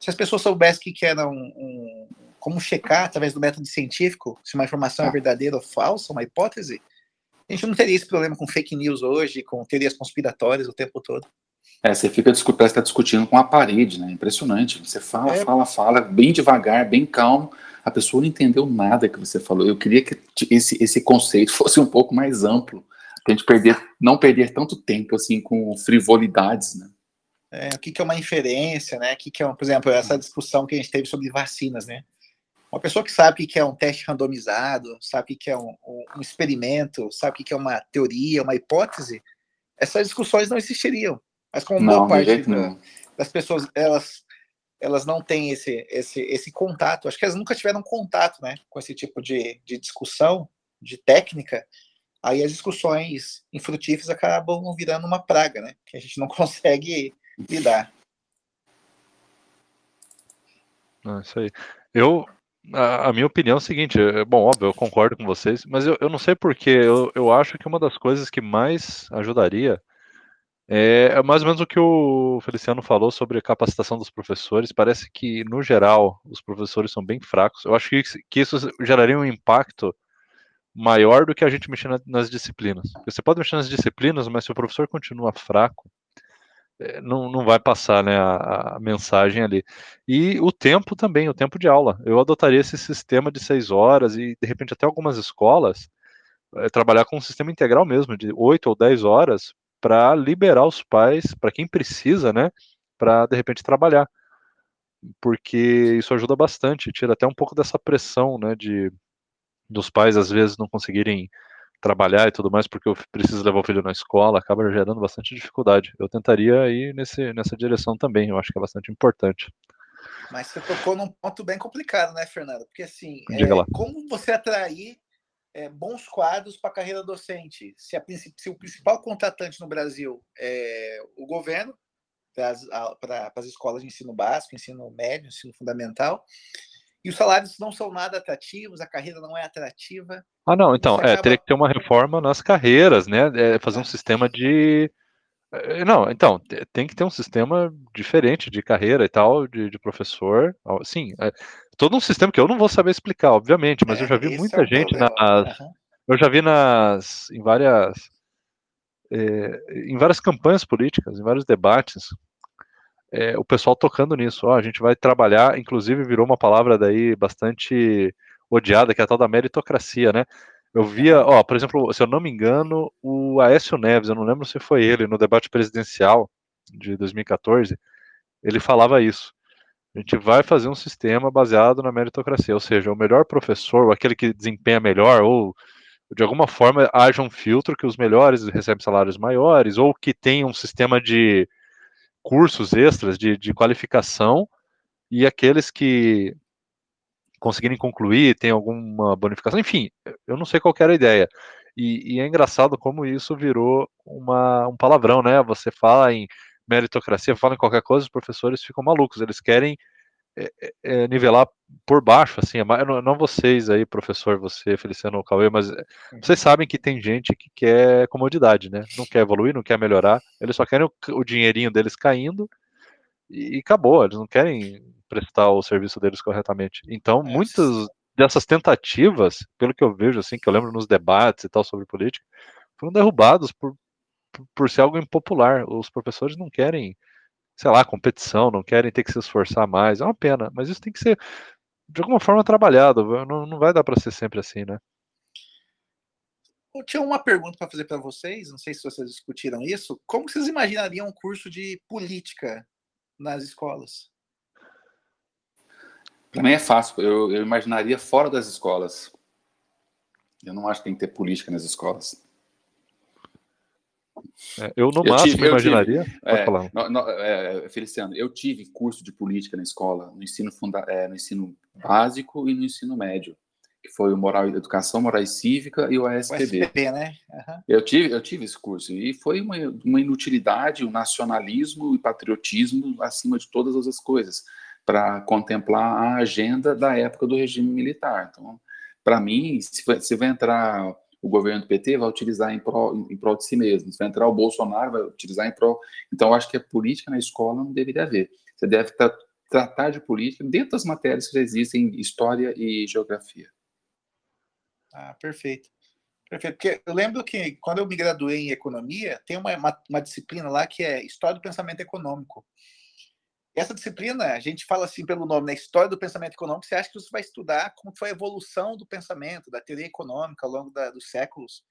se as pessoas soubessem que era um, um como checar através do método científico se uma informação ah. é verdadeira ou falsa, uma hipótese, a gente não teria esse problema com fake news hoje, com teorias conspiratórias o tempo todo. É, você fica parece está discutindo com a parede, né? Impressionante. Você fala, é. fala, fala, bem devagar, bem calmo. A pessoa não entendeu nada que você falou. Eu queria que esse, esse conceito fosse um pouco mais amplo, para a gente perder, não perder tanto tempo assim com frivolidades, né? É, o que, que é uma inferência, né? O que, que é, por exemplo, essa discussão que a gente teve sobre vacinas, né? Uma pessoa que sabe o que é um teste randomizado, sabe o que é um, um experimento, sabe o que é uma teoria, uma hipótese, essas discussões não existiriam. Mas como não, boa parte da, das pessoas, elas, elas não têm esse, esse, esse contato, acho que elas nunca tiveram contato né, com esse tipo de, de discussão, de técnica, aí as discussões infrutíferas acabam virando uma praga, né? Que a gente não consegue lidar. É isso aí. Eu, a, a, minha opinião é o seguinte, é, bom, óbvio, eu concordo com vocês, mas eu, eu não sei porquê, eu, eu acho que uma das coisas que mais ajudaria é, é mais ou menos o que o Feliciano falou sobre a capacitação dos professores. Parece que, no geral, os professores são bem fracos. Eu acho que, que isso geraria um impacto maior do que a gente mexer na, nas disciplinas. Você pode mexer nas disciplinas, mas se o professor continua fraco, é, não, não vai passar né, a, a, mensagem ali. E o tempo também, o tempo de aula. Eu adotaria esse sistema de seis horas e, de repente, até algumas escolas é, trabalhar com um sistema integral mesmo, de oito ou dez horas, para liberar os pais, para quem precisa, né, para de repente trabalhar. Porque isso ajuda bastante, tira até um pouco dessa pressão, né, de dos pais às vezes não conseguirem trabalhar e tudo mais, porque eu preciso levar o filho na escola, acaba gerando bastante dificuldade. Eu tentaria ir nesse, nessa direção também, eu acho que é bastante importante. Mas você tocou num ponto bem complicado, né, Fernando? Porque assim, é, como você atrair é, bons quadros para a carreira docente? Se, a, se, o principal contratante no Brasil é o governo, para as escolas de ensino básico, ensino médio, ensino fundamental, e os salários não são nada atrativos, a carreira não é atrativa. Ah, não, então, é, acaba... teria que ter uma reforma nas carreiras, né? É, fazer um sistema de. É, não, então, tem que ter um sistema diferente de carreira e tal, de, de professor. Sim, é, todo um sistema que eu não vou saber explicar, obviamente, mas é, eu já vi muita é gente nas. Uhum. Eu já vi nas. em várias. É, em várias campanhas políticas, em vários debates, é, o pessoal tocando nisso. Ó, a gente vai trabalhar, inclusive virou uma palavra daí bastante odiada, que é a tal da meritocracia, né? Eu via, ó, por exemplo, se eu não me engano, o Aécio Neves, eu não lembro se foi ele, no debate presidencial de 2014, ele falava isso. A gente vai fazer um sistema baseado na meritocracia, ou seja, o melhor professor, aquele que desempenha melhor, ou de alguma forma haja um filtro que os melhores recebem salários maiores, ou que tenha um sistema de cursos extras de, de qualificação e aqueles que conseguirem concluir, tem alguma bonificação, enfim, eu não sei qual era a ideia. E, e, é engraçado como isso virou uma, um palavrão, né? Você fala em meritocracia, fala em qualquer coisa, os professores ficam malucos, eles querem é, é, é nivelar por baixo, assim, é não, não, vocês aí, professor, você, Feliciano Cauê, mas é, uhum. vocês sabem que tem gente que quer comodidade, né? Não quer evoluir, não quer melhorar, eles só querem o, o dinheirinho deles caindo e, e, acabou, eles não querem prestar o serviço deles corretamente. Então, é, muitas dessas tentativas, pelo que eu vejo, assim, que eu lembro nos debates e tal sobre política, foram derrubados por, por, por ser algo impopular. Os professores não querem sei lá, competição, não querem ter que se esforçar mais. É uma pena, mas isso tem que ser de alguma forma trabalhado. Não, não vai dar para ser sempre assim, né? Eu tinha uma pergunta para fazer para vocês, não sei se vocês discutiram isso. Como vocês imaginariam um curso de política nas escolas? Para mim é fácil. Eu, eu imaginaria fora das escolas. Eu não acho que tem que ter política nas escolas. É, eu, no eu máximo, tive, imaginaria. Tive, é, no, no, é, Feliciano, eu tive curso de política na escola, no ensino, funda, é, no ensino básico e no ensino médio, que foi o Moral Educação, Moral Cívica e o ASPB. O SPB, né? Uhum. Eu, tive, eu tive esse curso e foi uma, uma inutilidade, um nacionalismo e patriotismo acima de todas as coisas, para contemplar a agenda da época do regime militar. Então, para mim, se, se vai entrar o governo do PT vai utilizar em prol, em prol de si mesmo. Se vai entrar o Bolsonaro, vai utilizar em prol. Então, eu acho que a política na escola não deveria haver. Você deve tra tratar de política dentro das matérias que já existem, história e geografia. Ah, perfeito. Perfeito. Porque eu lembro que quando eu me graduei em economia, tem uma, uma, uma disciplina lá que é História do Pensamento Econômico. Essa disciplina, a gente fala assim pelo nome, né? História do pensamento econômico, você acha que você vai estudar como foi a evolução do pensamento, da teoria econômica ao longo da, dos séculos.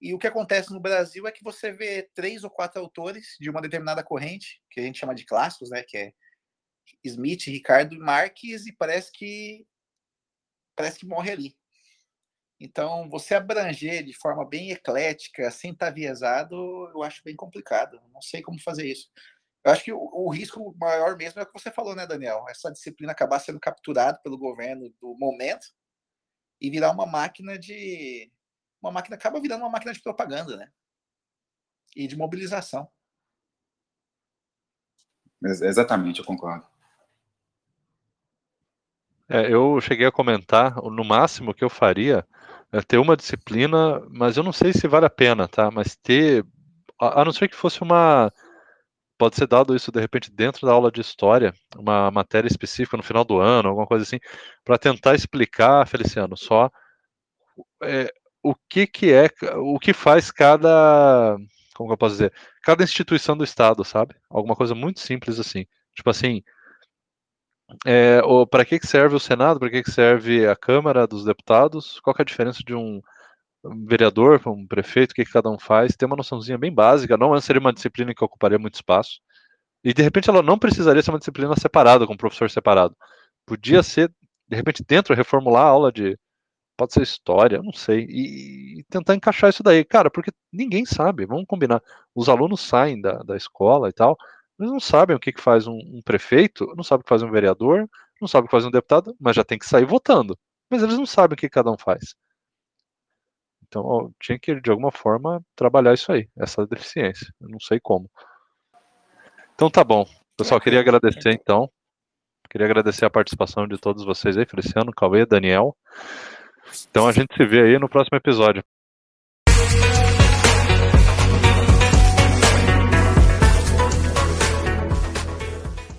E o que acontece no Brasil é que você vê três ou quatro autores de uma determinada corrente, que a gente chama de clássicos, né? Que é Smith, Ricardo e Marques, e parece que parece que morre ali. Então, você abranger de forma bem eclética, sem estar viesado, eu acho bem complicado. Não sei como fazer isso. Eu acho que o, o, risco maior mesmo é o que você falou, né, Daniel? Essa disciplina acabar sendo capturada pelo governo do momento e virar uma máquina de. Uma máquina acaba virando uma máquina de propaganda, né? E de mobilização. Exatamente, eu concordo. É, eu cheguei a comentar, no máximo que eu faria é ter uma disciplina, mas eu não sei se vale a pena, tá? Mas ter, a não ser que fosse uma pode ser dado isso de repente dentro da aula de história, uma matéria específica no final do ano, alguma coisa assim, para tentar explicar, Feliciano, só é, o que que é, o que faz cada, como eu posso dizer, cada instituição do Estado, sabe? Alguma coisa muito simples assim, tipo assim, é, para que que serve o Senado, para que que serve a Câmara dos Deputados, qual é a diferença de um vereador, um prefeito, o que, que cada um faz, tem uma noçãozinha bem básica, não seria uma disciplina que ocuparia muito espaço. E de repente ela não precisaria ser uma disciplina separada, com um professor separado. Podia ser, de repente, dentro, reformular a aula de, pode ser história, não sei, e, e, tentar encaixar isso daí, cara, porque ninguém sabe, vamos combinar. Os alunos saem da, da escola e tal, eles não sabem o que, que faz um, um prefeito, não sabem o que faz um vereador, não sabem o que faz um deputado, mas já tem que sair votando. Mas eles não sabem o que cada um faz. Então, ó, tinha que, de alguma forma, trabalhar isso aí, essa deficiência. Eu não sei como. Então tá bom. Pessoal, queria agradecer então. Queria agradecer a participação de todos vocês aí, Feliciano, Cauê, Daniel. Então a gente se vê aí no próximo episódio.